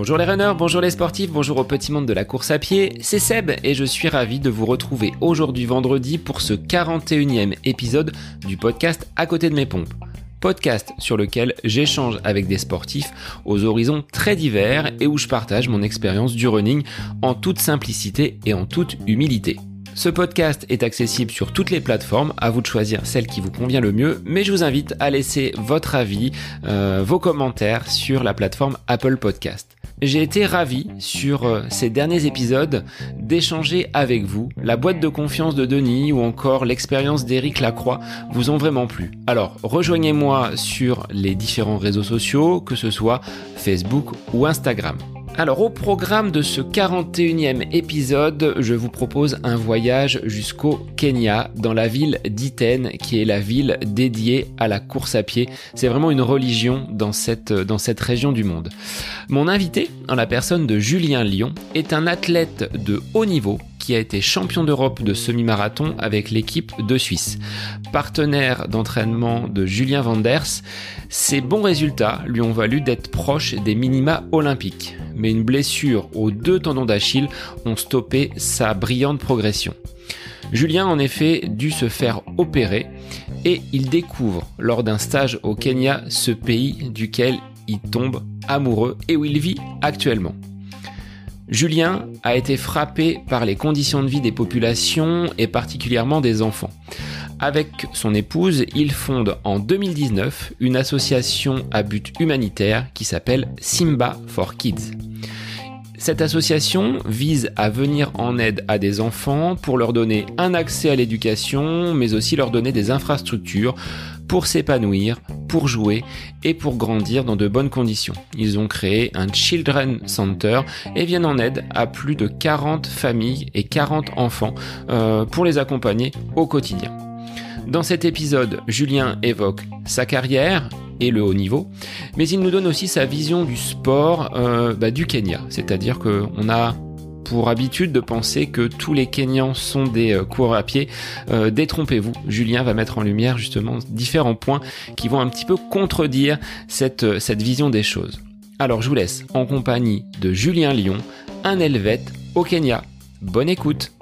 Bonjour les runners, bonjour les sportifs, bonjour au petit monde de la course à pied, c'est Seb et je suis ravi de vous retrouver aujourd'hui vendredi pour ce 41e épisode du podcast À côté de mes pompes. Podcast sur lequel j'échange avec des sportifs aux horizons très divers et où je partage mon expérience du running en toute simplicité et en toute humilité. Ce podcast est accessible sur toutes les plateformes, à vous de choisir celle qui vous convient le mieux, mais je vous invite à laisser votre avis, euh, vos commentaires sur la plateforme Apple Podcast. J'ai été ravi sur euh, ces derniers épisodes d'échanger avec vous. La boîte de confiance de Denis ou encore l'expérience d'Éric Lacroix vous ont vraiment plu. Alors rejoignez-moi sur les différents réseaux sociaux, que ce soit Facebook ou Instagram. Alors au programme de ce 41e épisode, je vous propose un voyage jusqu'au Kenya, dans la ville d'Iten, qui est la ville dédiée à la course à pied. C'est vraiment une religion dans cette, dans cette région du monde. Mon invité, en la personne de Julien Lyon, est un athlète de haut niveau a été champion d'Europe de semi-marathon avec l'équipe de Suisse. Partenaire d'entraînement de Julien Vanders, ses bons résultats lui ont valu d'être proche des minima olympiques. Mais une blessure aux deux tendons d'Achille ont stoppé sa brillante progression. Julien en effet dû se faire opérer et il découvre lors d'un stage au Kenya ce pays duquel il tombe amoureux et où il vit actuellement. Julien a été frappé par les conditions de vie des populations et particulièrement des enfants. Avec son épouse, il fonde en 2019 une association à but humanitaire qui s'appelle Simba for Kids. Cette association vise à venir en aide à des enfants pour leur donner un accès à l'éducation, mais aussi leur donner des infrastructures pour s'épanouir, pour jouer et pour grandir dans de bonnes conditions. Ils ont créé un Children Center et viennent en aide à plus de 40 familles et 40 enfants euh, pour les accompagner au quotidien. Dans cet épisode, Julien évoque sa carrière et le haut niveau, mais il nous donne aussi sa vision du sport euh, bah, du Kenya, c'est-à-dire qu'on a pour habitude de penser que tous les Kenyans sont des euh, coureurs à pied. Euh, détrompez-vous, Julien va mettre en lumière justement différents points qui vont un petit peu contredire cette, euh, cette vision des choses. Alors je vous laisse en compagnie de Julien Lyon, un Helvète au Kenya. Bonne écoute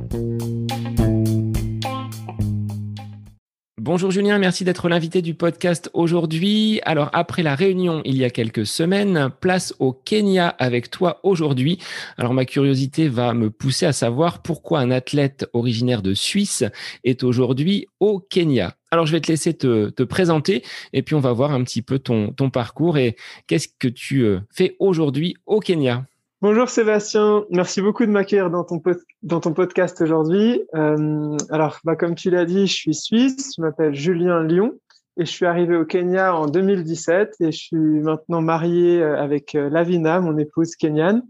Bonjour Julien, merci d'être l'invité du podcast aujourd'hui. Alors après la réunion il y a quelques semaines, place au Kenya avec toi aujourd'hui. Alors ma curiosité va me pousser à savoir pourquoi un athlète originaire de Suisse est aujourd'hui au Kenya. Alors je vais te laisser te, présenter et puis on va voir un petit peu ton, parcours et qu'est-ce que tu euh, fais aujourd'hui au Kenya. Bonjour Sébastien, merci beaucoup de m'accueillir dans ton, dans ton podcast aujourd'hui. Euh, alors, bah, comme tu l'as dit, je suis suisse, je m'appelle Julien Lyon et je suis arrivé au Kenya en 2017 et je suis maintenant marié euh, avec euh, Lavina, mon épouse kenyane,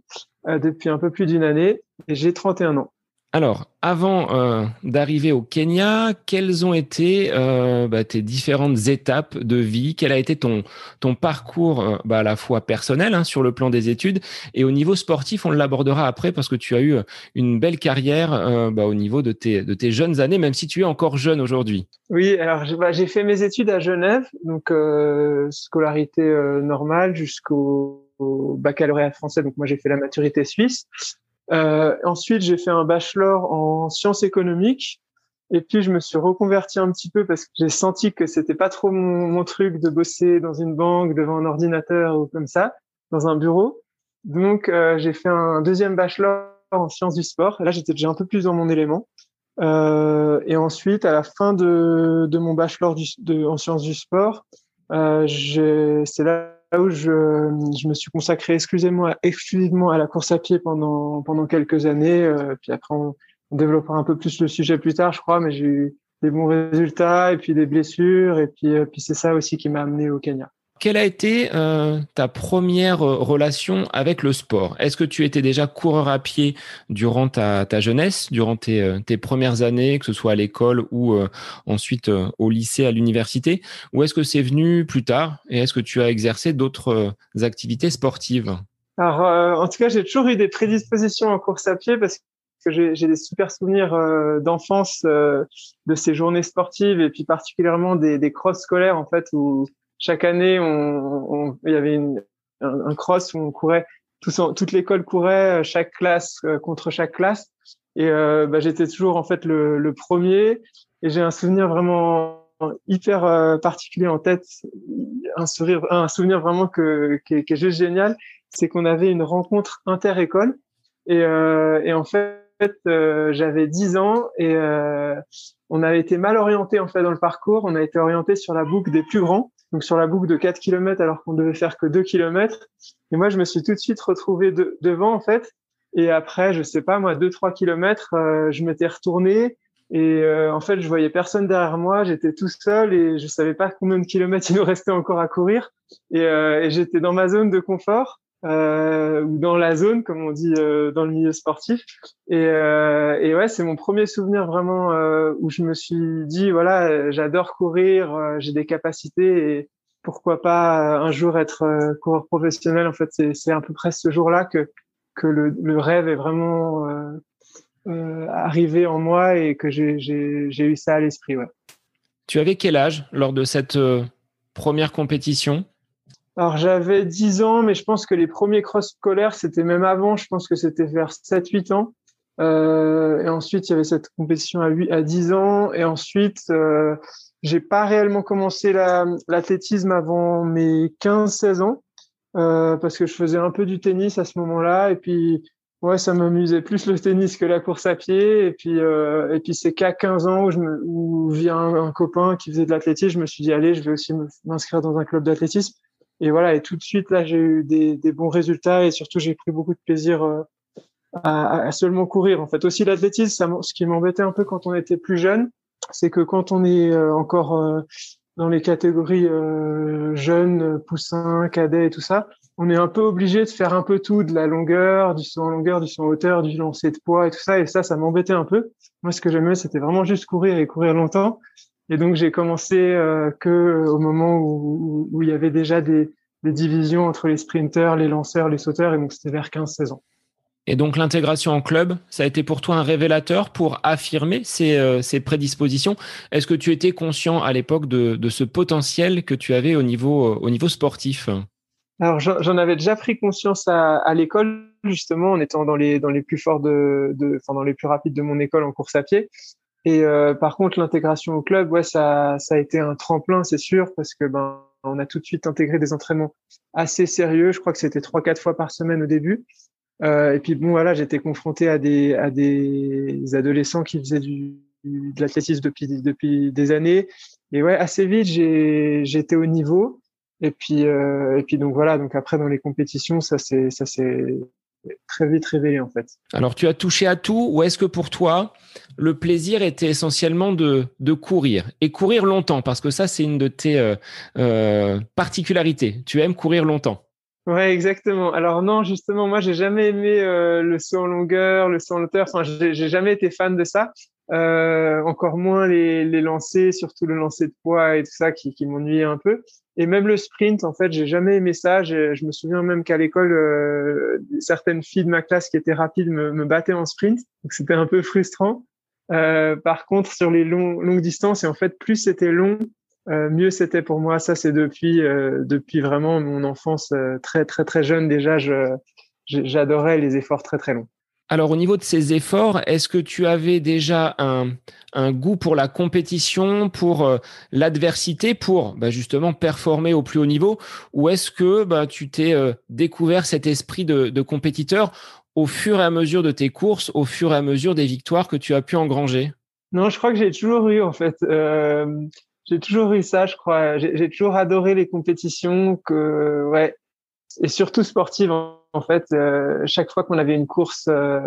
depuis un peu plus d'une année et j'ai 31 ans. Alors, avant euh, d'arriver au Kenya, quelles ont été euh, bah, tes différentes étapes de vie? Quel a été ton, parcours euh, bah, à la fois personnel hein, sur le plan des études et au niveau sportif On l'abordera après parce que tu as eu une belle carrière bah, au niveau de tes, de tes jeunes années, même si tu es encore jeune aujourd'hui. Oui, alors j'ai fait mes études à Genève, donc scolarité normale jusqu'au baccalauréat français. Donc moi j'ai fait la maturité suisse. Euh, ensuite, j'ai fait un bachelor en sciences économiques. Et puis, je me suis reconverti un petit peu parce que j'ai senti que c'était pas trop mon, truc de bosser dans une banque, devant un ordinateur ou comme ça, dans un bureau. Donc, euh, j'ai fait un deuxième bachelor en sciences du sport. Là, j'étais déjà un peu plus dans mon élément. Euh, et ensuite, à la fin de, de mon bachelor en sciences du sport, euh, c'est là où je, me suis consacré exclusivement, exclusivement à la course à pied pendant, quelques années. Euh, puis après, on, développera un peu plus le sujet plus tard, je crois, mais j'ai eu des bons résultats et puis des blessures. Et puis, euh, puis c'est ça aussi qui m'a amené au Kenya. Quelle a été euh, ta première euh, relation avec le sport? Est-ce que tu étais déjà coureur à pied durant ta, jeunesse, durant euh, tes, premières années, que ce soit à l'école ou ensuite au lycée, à l'université? Ou est-ce que c'est venu plus tard Et est-ce que tu as exercé d'autres activités sportives? Alors, en tout cas, j'ai toujours eu des prédispositions en course à pied parce que j'ai des super souvenirs d'enfance de ces journées sportives et puis particulièrement des, des crosses scolaires en fait où chaque année, on, il y avait une, un, cross où on courait, toute l'école courait, chaque classe contre chaque classe. Et bah, j'étais toujours en fait le, le premier. Et j'ai un souvenir vraiment hyper particulier en tête, un, sourire, un souvenir vraiment que, qui, est, juste génial. C'est qu'on avait une rencontre inter-école. Et, et en fait, euh, j'avais 10 ans et euh, on avait été mal orienté en fait dans le parcours. On a été orienté sur la boucle des plus grands, donc sur la boucle de 4 km alors qu'on devait faire que 2 km. Et moi, je me suis tout de suite retrouvé devant en fait. Et après, je sais pas moi, 2-3 km, euh, je m'étais retourné et en fait, je voyais personne derrière moi. J'étais tout seul et je savais pas combien de kilomètres il nous restait encore à courir. Et, et j'étais dans ma zone de confort euh, dans la zone, comme on dit euh, dans le milieu sportif. Et, euh, et ouais, c'est mon premier souvenir vraiment euh, où je me suis dit voilà, j'adore courir, j'ai des capacités et pourquoi pas un jour être coureur professionnel. En fait, c'est à peu près ce jour-là que que le, le, rêve est vraiment arrivé en moi et que j'ai eu ça à l'esprit. Ouais. Tu avais quel âge lors de cette première compétition? Alors j'avais 10 ans, mais je pense que les premiers cross scolaires, c'était même avant, je pense que c'était vers 7-8 ans. Euh, et ensuite, il y avait cette compétition à, 8, à 10 ans. Et ensuite, euh, j'ai pas réellement commencé l'athlétisme avant mes 15-16 ans, euh, parce que je faisais un peu du tennis à ce moment-là. Et puis, ouais, ça m'amusait plus le tennis que la course à pied. Et puis, euh, et puis c'est qu'à 15 ans où, je me, où via un, un copain qui faisait de l'athlétisme, je me suis dit, allez, je vais aussi m'inscrire dans un club d'athlétisme. Et voilà, et tout de suite, là, j'ai eu des, des, bons résultats et surtout, j'ai pris beaucoup de plaisir euh, à, à, seulement courir. En fait, aussi l'athlétisme, ce qui m'embêtait un peu quand on était plus jeune, c'est que quand on est euh, encore euh, dans les catégories jeunes, poussins, cadets et tout ça, on est un peu obligé de faire un peu tout, de la longueur, du saut en longueur, du saut en hauteur, du lancer de poids et tout ça. Et ça, ça m'embêtait un peu. Moi, ce que j'aimais, c'était vraiment juste courir et courir longtemps. Et donc j'ai commencé euh, que au moment où, où, il y avait déjà des, des, divisions entre les sprinteurs, les lanceurs, les sauteurs, et donc c'était vers 15-16 ans. Et donc l'intégration en club, ça a été pour toi un révélateur pour affirmer ces, euh, ces prédispositions? Est-ce que tu étais conscient à l'époque de, de, ce potentiel que tu avais au niveau, euh, au niveau sportif? Alors j'en avais déjà pris conscience à, à l'école justement en étant dans les dans les plus forts de, de enfin dans les plus rapides de mon école en course à pied et euh, par contre, l'intégration au club, ouais, ça, a été un tremplin, c'est sûr, parce que ben, on a tout de suite intégré des entraînements assez sérieux. Je crois que c'était trois, quatre fois par semaine au début. Euh, et puis bon, voilà, j'étais confronté à des adolescents qui faisaient de l'athlétisme depuis depuis des années. Et ouais, assez vite, j'étais au niveau. Et puis euh, et puis donc voilà, donc après dans les compétitions, ça c'est ça c'est très vite révélé en fait. Alors tu as touché à tout ou est-ce que pour toi le plaisir était essentiellement de, de courir et courir longtemps? Parce que ça c'est une de tes euh, euh, particularités. Tu aimes courir longtemps. Ouais, exactement. Alors non, justement, moi, j'ai jamais aimé euh, le saut en longueur, le saut en hauteur. Enfin, j'ai jamais été fan de ça. Encore moins les, les lancers, surtout le lancer de poids et tout ça qui, qui m'ennuyait un peu. Et même le sprint, en fait, j'ai jamais aimé ça. Je me souviens même qu'à l'école, euh, certaines filles de ma classe qui étaient rapides me, me battaient en sprint, donc c'était un peu frustrant. Euh, par contre, sur les longues distances, et en fait, plus c'était long, euh, mieux c'était pour moi. Ça, c'est depuis euh, depuis vraiment mon enfance euh, très très très jeune déjà. J'adorais les efforts très très longs. Alors au niveau de ces efforts, est-ce que tu avais déjà un, goût pour la compétition, pour euh, l'adversité, pour bah, justement performer au plus haut niveau, ou est-ce que bah, tu t'es euh, découvert cet esprit de, de, compétiteur au fur et à mesure de tes courses, au fur et à mesure des victoires que tu as pu engranger? Non, je crois que j'ai toujours eu en fait. Euh, j'ai toujours eu ça, je crois. J'ai toujours adoré les compétitions, que ouais, et surtout sportives en fait. Euh, chaque fois qu'on avait une course, euh,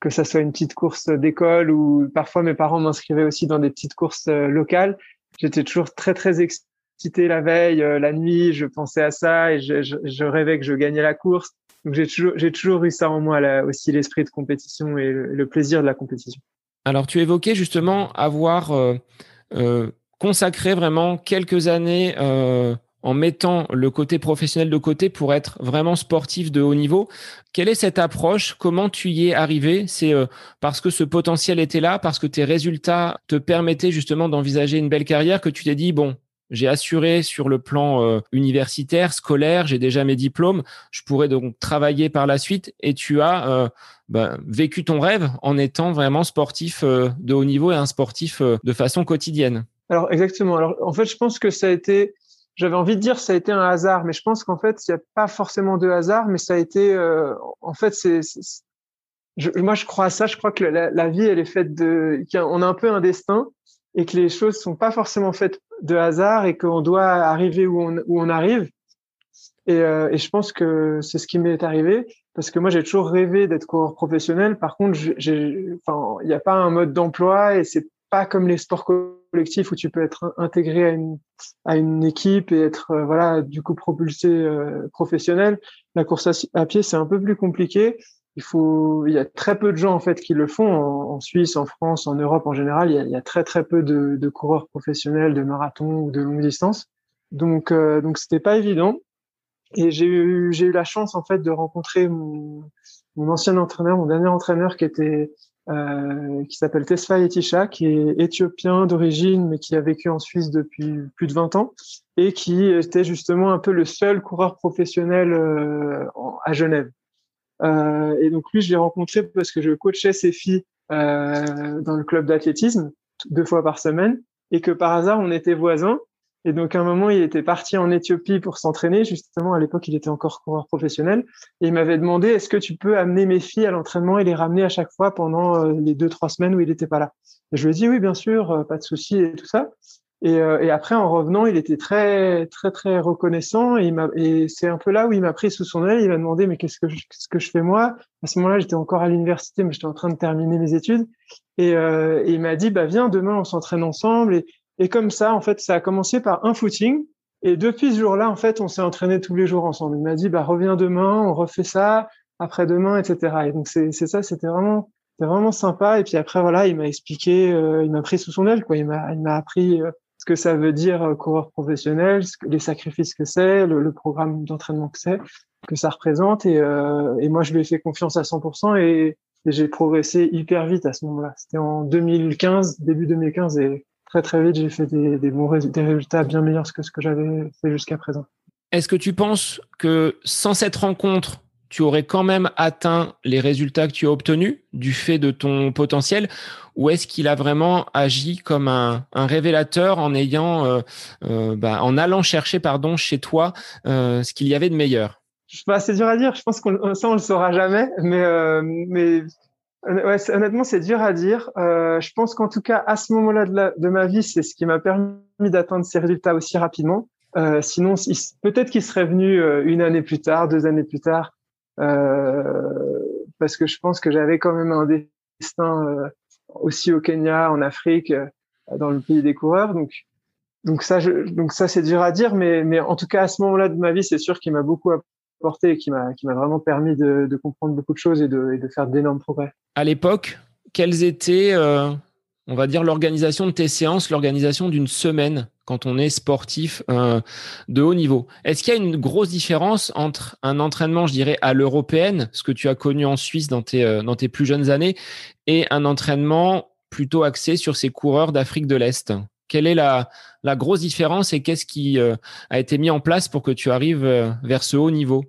que ça soit une petite course d'école ou parfois mes parents m'inscrivaient aussi dans des petites courses euh, locales, j'étais toujours très très excité la veille, la nuit, je pensais à ça et je, rêvais que je gagnais la course. Donc j'ai toujours eu ça en moi aussi l'esprit de compétition et le, plaisir de la compétition. Alors tu évoquais justement avoir consacré vraiment quelques années en mettant le côté professionnel de côté pour être vraiment sportif de haut niveau. Quelle est cette approche? Comment tu y es arrivé? C'est euh, parce que ce potentiel était là, parce que tes résultats te permettaient justement d'envisager une belle carrière que tu t'es dit, bon, j'ai assuré sur le plan euh, universitaire, scolaire, j'ai déjà mes diplômes, je pourrais donc travailler par la suite. Et tu as euh, bah, vécu ton rêve en étant vraiment sportif de haut niveau et un sportif de façon quotidienne. Alors exactement. Alors en fait, je pense que ça a été j'avais envie de dire ça a été un hasard, mais je pense qu'en fait, il n'y a pas forcément de hasard, mais ça a été, euh, en fait, moi, je crois à ça. Je crois que la, vie, elle est faite de, on a un peu un destin et que les choses sont pas forcément faites de hasard et qu'on doit arriver où on, arrive. Et, euh, et je pense que c'est ce qui m'est arrivé parce que moi, j'ai toujours rêvé d'être coureur professionnel. Par contre, il n'y a pas un mode d'emploi et c'est pas comme les sports collectif où tu peux être intégré à une, à une équipe et être euh, voilà du coup propulsé euh, professionnel. La course à, pied c'est un peu plus compliqué. Il faut, il y a très peu de gens en fait qui le font en, Suisse, en France, en Europe en général. Il y a, il y a très très peu de, de, coureurs professionnels de marathon ou de longue distance. Donc euh, donc c'était pas évident. Et j'ai eu j'ai eu la chance en fait de rencontrer mon, mon ancien entraîneur, mon dernier entraîneur qui était euh, qui s'appelle Tesfa Etisha, qui est éthiopien d'origine, mais qui a vécu en Suisse depuis plus de 20 ans, et qui était justement un peu le seul coureur professionnel euh, à Genève. Euh, et donc lui, je l'ai rencontré parce que je coachais ses filles euh, dans le club d'athlétisme deux fois par semaine, et que par hasard, on était voisins, et donc, à un moment, il était parti en Éthiopie pour s'entraîner. Justement, à l'époque, il était encore coureur professionnel. Et il m'avait demandé, est-ce que tu peux amener mes filles à l'entraînement et les ramener à chaque fois pendant euh, les deux, trois semaines où il n'était pas là? Je lui ai dit, oui, bien sûr, euh, pas de souci et tout ça. Et, euh, et, après, en revenant, il était très, très, très reconnaissant. Et, c'est un peu là où il m'a pris sous son aile. Il m'a demandé, mais qu'est-ce que je, fais moi? À ce moment-là, j'étais encore à l'université, mais j'étais en train de terminer mes études. Et, il m'a dit, bah viens, demain, on s'entraîne ensemble. Et comme ça, en fait, ça a commencé par un footing. Et depuis ce jour-là, en fait, on s'est entraîné tous les jours ensemble. Il m'a dit, bah, reviens demain, on refait ça, après-demain, etc. Et donc, c'est ça, c'était vraiment, c'était vraiment sympa. Et puis après, voilà, il m'a expliqué, euh, il m'a pris sous son aile, quoi. Il m'a, il m'a appris euh, ce que ça veut dire euh, coureur professionnel, les sacrifices que c'est, le, le, programme d'entraînement que c'est, que ça représente. Et, et moi, je lui ai fait confiance à 100% et, et j'ai progressé hyper vite à ce moment-là. C'était en 2015, début 2015, et très très vite, j'ai fait des, des bons résultats, des résultats bien meilleurs que ce que j'avais fait jusqu'à présent. Est-ce que tu penses que sans cette rencontre, tu aurais quand même atteint les résultats que tu as obtenus du fait de ton potentiel ou est-ce qu'il a vraiment agi comme un, un révélateur en ayant, euh, euh, bah, en allant chercher pardon chez toi euh, ce qu'il y avait de meilleur? Bah, C'est dur à dire. Je pense qu'on ça on le saura jamais, mais mais Ouais, honnêtement, c'est dur à dire. Euh, je pense qu'en tout cas, à ce moment-là de, ma vie, c'est ce qui m'a permis d'atteindre ces résultats aussi rapidement. Euh, sinon, peut-être qu'il serait venu euh, une année plus tard, deux années plus tard, euh, parce que je pense que j'avais quand même un destin euh, aussi au Kenya, en Afrique, euh, dans le pays des coureurs. Donc, donc ça, je, donc ça, c'est dur à dire, mais, mais en tout cas, à ce moment-là de ma vie, c'est sûr qu'il m'a beaucoup et m'a qui m'a vraiment permis de, comprendre beaucoup de choses et de, faire d'énormes progrès. À l'époque, quelles étaient, euh, on va dire, l'organisation de tes séances, l'organisation d'une semaine quand on est sportif euh, de haut niveau? Est-ce qu'il y a une grosse différence entre un entraînement, je dirais, à l'européenne, ce que tu as connu en Suisse dans tes, euh, dans tes plus jeunes années, et un entraînement plutôt axé sur ces coureurs d'Afrique de l'Est? Quelle est la, grosse différence et qu'est-ce qui euh, a été mis en place pour que tu arrives euh, vers ce haut niveau?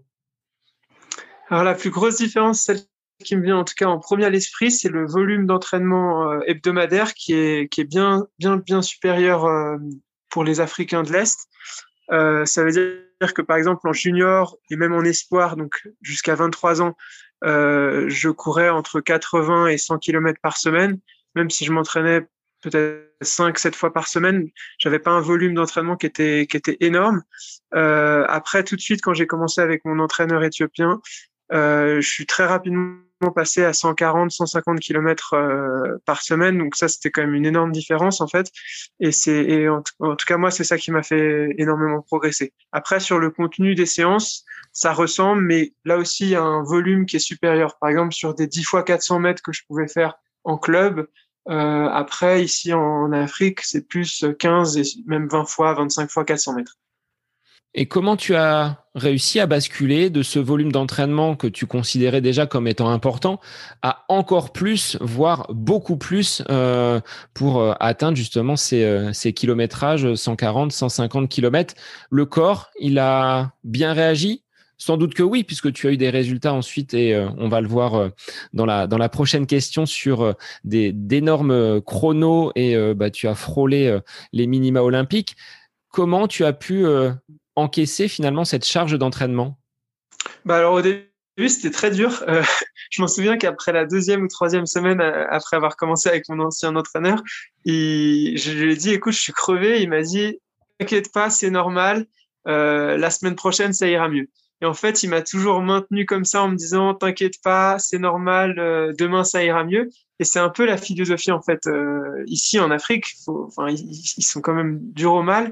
Alors la plus grosse différence, celle qui me vient en tout cas en premier à l'esprit, c'est le volume d'entraînement euh, hebdomadaire qui est, qui est bien, bien, bien supérieur pour les Africains de l'Est. ça veut dire que par exemple en junior et même en espoir, donc jusqu'à 23 ans, je courais entre 80 et 100 km par semaine, même si je m'entraînais peut-être 5 7 fois par semaine. J'avais pas un volume d'entraînement qui était qui était énorme. Euh, après tout de suite quand j'ai commencé avec mon entraîneur éthiopien euh, je suis très rapidement passé à 140 150 km euh, par semaine. Donc ça c'était quand même une énorme différence en fait. Et c'est et en, tout cas moi c'est ça qui m'a fait énormément progresser. Après sur le contenu des séances ça ressemble mais là aussi il y a un volume qui est supérieur. Par exemple sur des 10 fois 400 mètres que je pouvais faire en club euh, après, ici en, Afrique, c'est plus 15 et même 20 fois, 25 fois 400 mètres. Et comment tu as réussi à basculer de ce volume d'entraînement que tu considérais déjà comme étant important à encore plus, voire beaucoup plus euh, pour euh, atteindre justement ces, kilométrages 140, 150 kilomètres? Le corps, il a bien réagi? Sans doute que oui, puisque tu as eu des résultats ensuite, et on va le voir dans la dans la prochaine question sur des d'énormes chronos et bah, tu as frôlé les minima olympiques. Comment tu as pu encaisser finalement cette charge d'entraînement? Bah alors au début c'était très dur. Euh, je m'en souviens qu'après la deuxième ou troisième semaine euh, après avoir commencé avec mon ancien entraîneur, je lui ai dit écoute je suis crevé. Il m'a dit t'inquiète pas c'est normal. Euh, la semaine prochaine ça ira mieux. Et en fait il m'a toujours maintenu comme ça en me disant t'inquiète pas c'est normal. demain ça ira mieux. Et c'est un peu la philosophie en fait ici en Afrique. Ils, sont quand même durs au mal.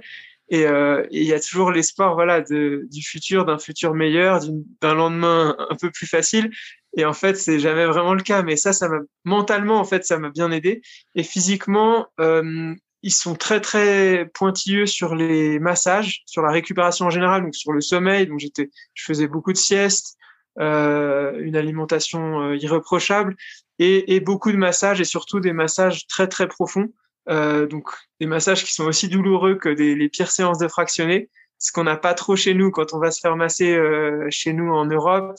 Euh, et il y a toujours l'espoir voilà du futur d'un futur meilleur d'un lendemain un peu plus facile et en fait c'est jamais vraiment le cas mais ça ça mentalement en fait ça m'a bien aidé et physiquement euh, ils sont très très pointilleux sur les massages sur la récupération en général donc sur le sommeil donc j'étais je faisais beaucoup de siestes euh, une alimentation euh, irréprochable et, et beaucoup de massages et surtout des massages très très profonds euh, donc des massages qui sont aussi douloureux que des, les pires séances de fractionnés, ce qu'on n'a pas trop chez nous quand on va se faire masser euh, chez nous en Europe.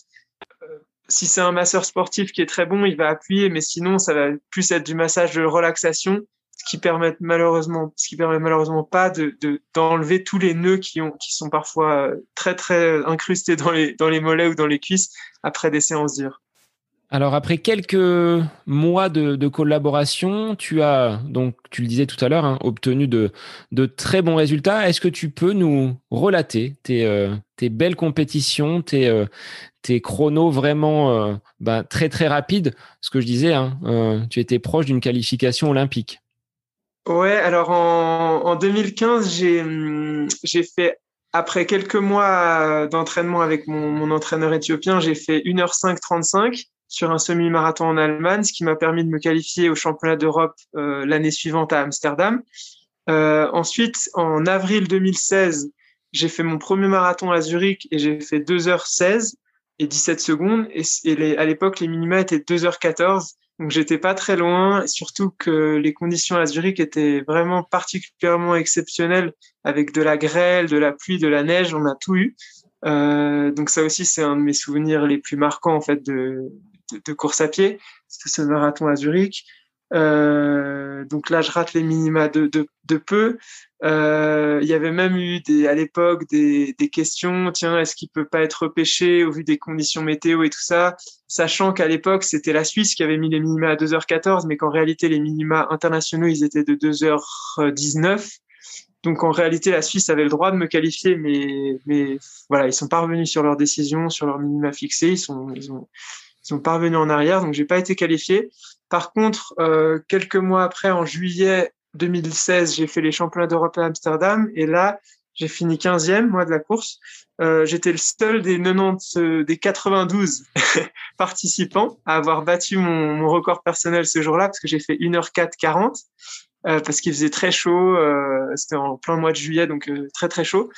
Euh, si c'est un masseur sportif qui est très bon, il va appuyer, mais sinon ça va plus être du massage de relaxation, ce qui permet malheureusement, ce qui permet malheureusement pas de d'enlever tous les nœuds qui ont qui sont parfois euh, très très incrustés dans les dans les mollets ou dans les cuisses après des séances dures. Alors après quelques mois de, collaboration, tu as donc tu le disais tout à l'heure hein, obtenu de, très bons résultats. Est-ce que tu peux nous relater tes, euh, belles compétitions, tes, euh, tes chronos vraiment bah, très très rapides? Ce que je disais, hein, tu étais proche d'une qualification olympique. Ouais, alors en, 2015, hum, j'ai fait après quelques mois d'entraînement avec mon, mon entraîneur éthiopien, j'ai fait 1h5 35 sur un semi-marathon en Allemagne, ce qui m'a permis de me qualifier au championnat d'Europe euh, l'année suivante à Amsterdam. Euh, ensuite, en avril 2016, j'ai fait mon premier marathon à Zurich et j'ai fait 2h16 et 17 secondes. Et, et à l'époque, les minima étaient 2h14. Donc, j'étais pas très loin, surtout que les conditions à Zurich étaient vraiment particulièrement exceptionnelles avec de la grêle, de la pluie, de la neige. On a tout eu. Euh, donc ça aussi, c'est un de mes souvenirs les plus marquants en fait de, de, course à pied. Ce marathon à Zurich. Euh, donc là, je rate les minima de, de, de peu. Euh, il y avait même eu des, à l'époque des, des questions, tiens, est-ce qu'il peut pas être repêché au vu des conditions météo et tout ça, sachant qu'à l'époque, c'était la Suisse qui avait mis les minima à 2h14, mais qu'en réalité, les minima internationaux, ils étaient de 2h19. Donc en réalité, la Suisse avait le droit de me qualifier, mais, mais voilà, ils sont pas revenus sur leur décision, sur leur minima fixé. Ils sont, ils ont, ils sont parvenus en arrière, donc j'ai pas été qualifié. Par contre, euh, quelques mois après, en juillet 2016, j'ai fait les championnats d'Europe à Amsterdam, et là, j'ai fini 15e, moi, de la course. Euh, J'étais le seul des 90, euh, des 92 participants à avoir battu mon, record personnel ce jour-là, parce que j'ai fait 1h4 40, euh, parce qu'il faisait très chaud. C'était en plein mois de juillet, donc très très chaud.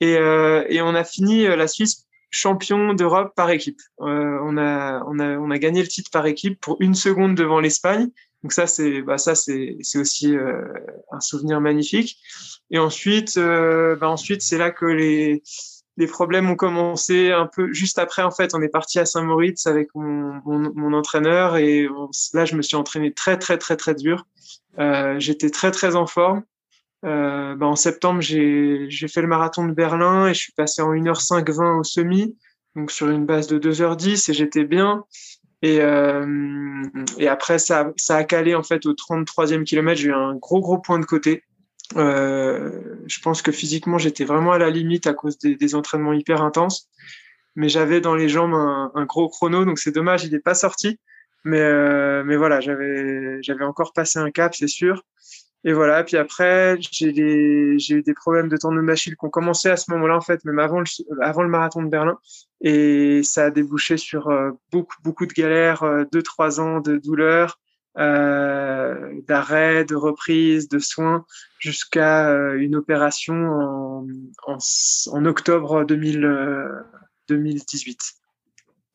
Et, et on a fini la Suisse champion d'Europe par équipe. Euh, on, a, on, a, on a gagné le titre par équipe pour une seconde devant l'Espagne. Donc ça, c'est bah ça c'est aussi euh, un souvenir magnifique. Et ensuite, euh, bah ensuite c'est là que les les problèmes ont commencé un peu juste après. En fait, on est parti à Saint-Moritz avec mon, mon, mon entraîneur et là, je me suis entraîné très très très très dur. Euh, J'étais très très en forme. Euh, bah, en septembre, j'ai fait le marathon de Berlin et je suis passé en 1h5-20 au semi, donc sur une base de 2h10 et j'étais bien. Et, euh, et après, ça, ça a calé en fait au 33e kilomètre. J'ai eu un gros, gros point de côté. Euh, je pense que physiquement, j'étais vraiment à la limite à cause des, des entraînements hyper intenses. Mais j'avais dans les jambes un, un gros chrono, donc c'est dommage, il n'est pas sorti. Mais, euh, mais voilà, j'avais encore passé un cap, c'est sûr. Et voilà, puis après, j'ai eu des problèmes de tendon d'Achille qui ont commencé à ce moment-là, en fait, même avant le, avant le marathon de Berlin. Et ça a débouché sur euh, beaucoup, beaucoup de galères, euh, deux, trois ans de douleur. euh, d'arrêt, de reprise, de soins, jusqu'à euh, une opération en, en, en octobre 2000, 2018.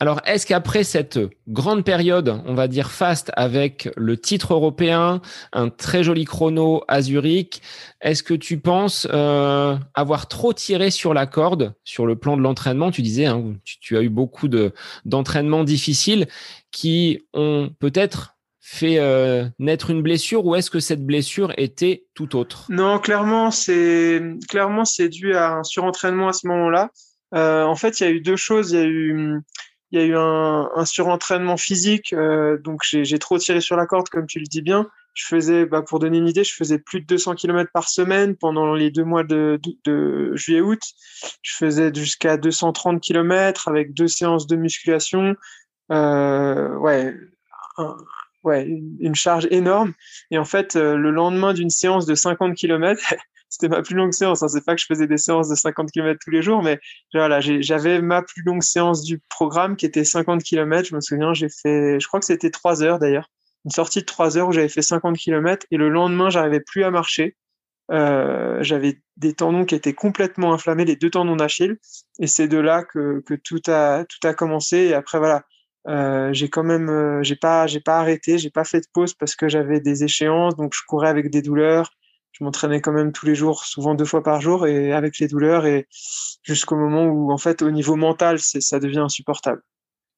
Alors, est-ce qu'après cette grande période, on va dire fast, avec le titre européen, un très joli chrono à Zurich, est-ce que tu penses euh, avoir trop tiré sur la corde sur le plan de l'entraînement? Tu disais, hein, tu, as eu beaucoup de d'entraînements difficiles qui ont peut-être fait euh, naître une blessure ou est-ce que cette blessure était tout autre? Non, clairement, c'est clairement c'est dû à un surentraînement à ce moment-là. Euh, en fait, il y a eu deux choses. Il y a eu il y a eu un, surentraînement physique, euh, donc j'ai trop tiré sur la corde, comme tu le dis bien. Je faisais, bah, pour donner une idée, je faisais plus de 200 km par semaine pendant les deux mois de, de, juillet-août. Je faisais jusqu'à 230 km avec deux séances de musculation. Euh, ouais, ouais, une charge énorme. Et en fait, euh, le lendemain d'une séance de 50 km, c'était ma plus longue séance. Hein. C'est pas que je faisais des séances de 50 km tous les jours, mais voilà, j'avais ma plus longue séance du programme qui était 50 km. Je me souviens, j'ai fait, je crois que c'était 3 heures d'ailleurs, une sortie de 3 heures où j'avais fait 50 km et le lendemain, j'arrivais plus à marcher. Euh, j'avais des tendons qui étaient complètement inflammés, les deux tendons d'Achille, et c'est de là que, tout a tout a commencé. Et après voilà, euh, j'ai quand même, euh, j'ai pas, j'ai pas arrêté, j'ai pas fait de pause parce que j'avais des échéances, donc je courais avec des douleurs je m'entraînais quand même tous les jours, souvent deux fois par jour, et avec les douleurs, et jusqu'au moment où, en fait, au niveau mental, ça devient insupportable.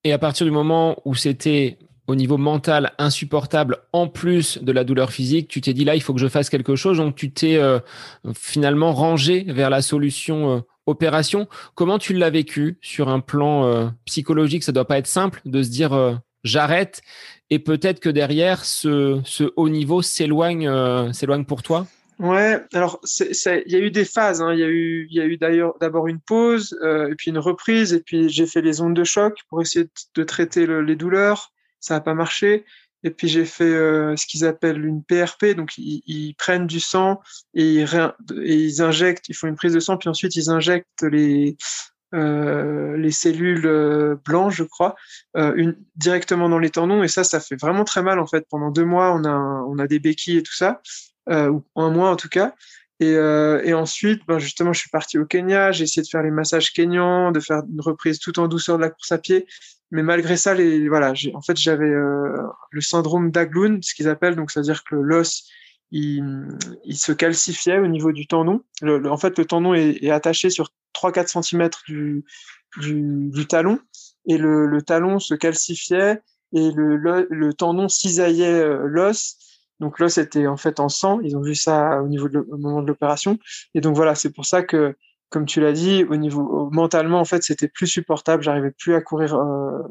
Et à partir du moment où c'était au niveau mental insupportable, en plus de la douleur physique, tu t'es dit là, il faut que je fasse quelque chose, donc tu t'es euh, finalement rangé vers la solution euh, opération. Comment tu l'as vécu sur un plan euh, psychologique? Ça doit pas être simple de se dire j'arrête, et peut-être que derrière, ce, ce haut niveau s'éloigne, s'éloigne pour toi? Ouais, alors il y a eu des phases. Hein. Il y a eu, eu d'ailleurs d'abord une pause, euh, et puis une reprise, et puis j'ai fait les ondes de choc pour essayer de, traiter les douleurs. Ça n'a pas marché. Et puis j'ai fait euh, ce qu'ils appellent une PRP, donc ils, prennent du sang et ils, et ils, injectent, ils font une prise de sang, puis ensuite ils injectent les euh, les cellules euh, blanches, je crois, une, directement dans les tendons. Et ça, ça fait vraiment très mal en fait. Pendant deux mois, on a on a des béquilles et tout ça. Euh, ou un mois en tout cas. Et, euh, et ensuite, ben justement, je suis parti au Kenya, j'ai essayé de faire les massages kényans, de faire une reprise tout en douceur de la course à pied. Mais malgré ça, les, voilà, en fait, j'avais euh, le syndrome d'Aglun, ce qu'ils appellent, donc c'est-à-dire que l'os, il, il, se calcifiait au niveau du tendon. En fait, le tendon est, est attaché sur 3-4 cm du, du, du, talon, et le, le, talon se calcifiait, et le, tendon cisaillait l'os, donc là, c'était en fait en sang. Ils ont vu ça au niveau de, moment de l'opération. Et donc voilà, c'est pour ça que, comme tu l'as dit, au niveau mentalement, en fait, c'était plus supportable. J'arrivais plus à courir, euh,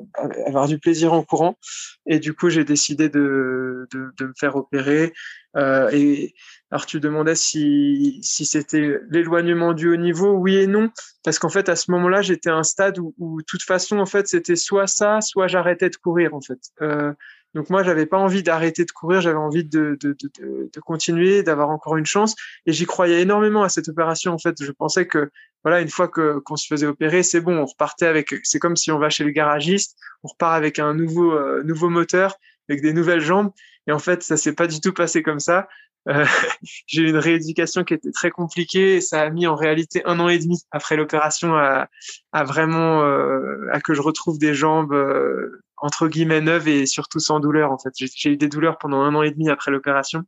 avoir du plaisir en courant. Et du coup, j'ai décidé de, de, me faire opérer. Euh, et alors, tu demandais si, c'était l'éloignement du haut niveau. Oui et non, parce qu'en fait, à ce moment-là, j'étais à un stade où, où, de toute façon, en fait, c'était soit ça, soit j'arrêtais de courir, en fait. Euh, donc moi, j'avais pas envie d'arrêter de courir, j'avais envie de, de, de, de continuer, d'avoir encore une chance. Et j'y croyais énormément à cette opération. En fait, je pensais que voilà, une fois que qu'on se faisait opérer, c'est bon, on repartait avec. C'est comme si on va chez le garagiste, on repart avec un nouveau euh, nouveau moteur, avec des nouvelles jambes. Et en fait, ça s'est pas du tout passé comme ça. Euh, j'ai eu une rééducation qui était très compliquée et ça a mis en réalité un an et demi après l'opération à, à, vraiment euh, à que je retrouve des jambes euh, entre guillemets neuves et surtout sans douleur en fait. J'ai eu des douleurs pendant un an et demi après l'opération,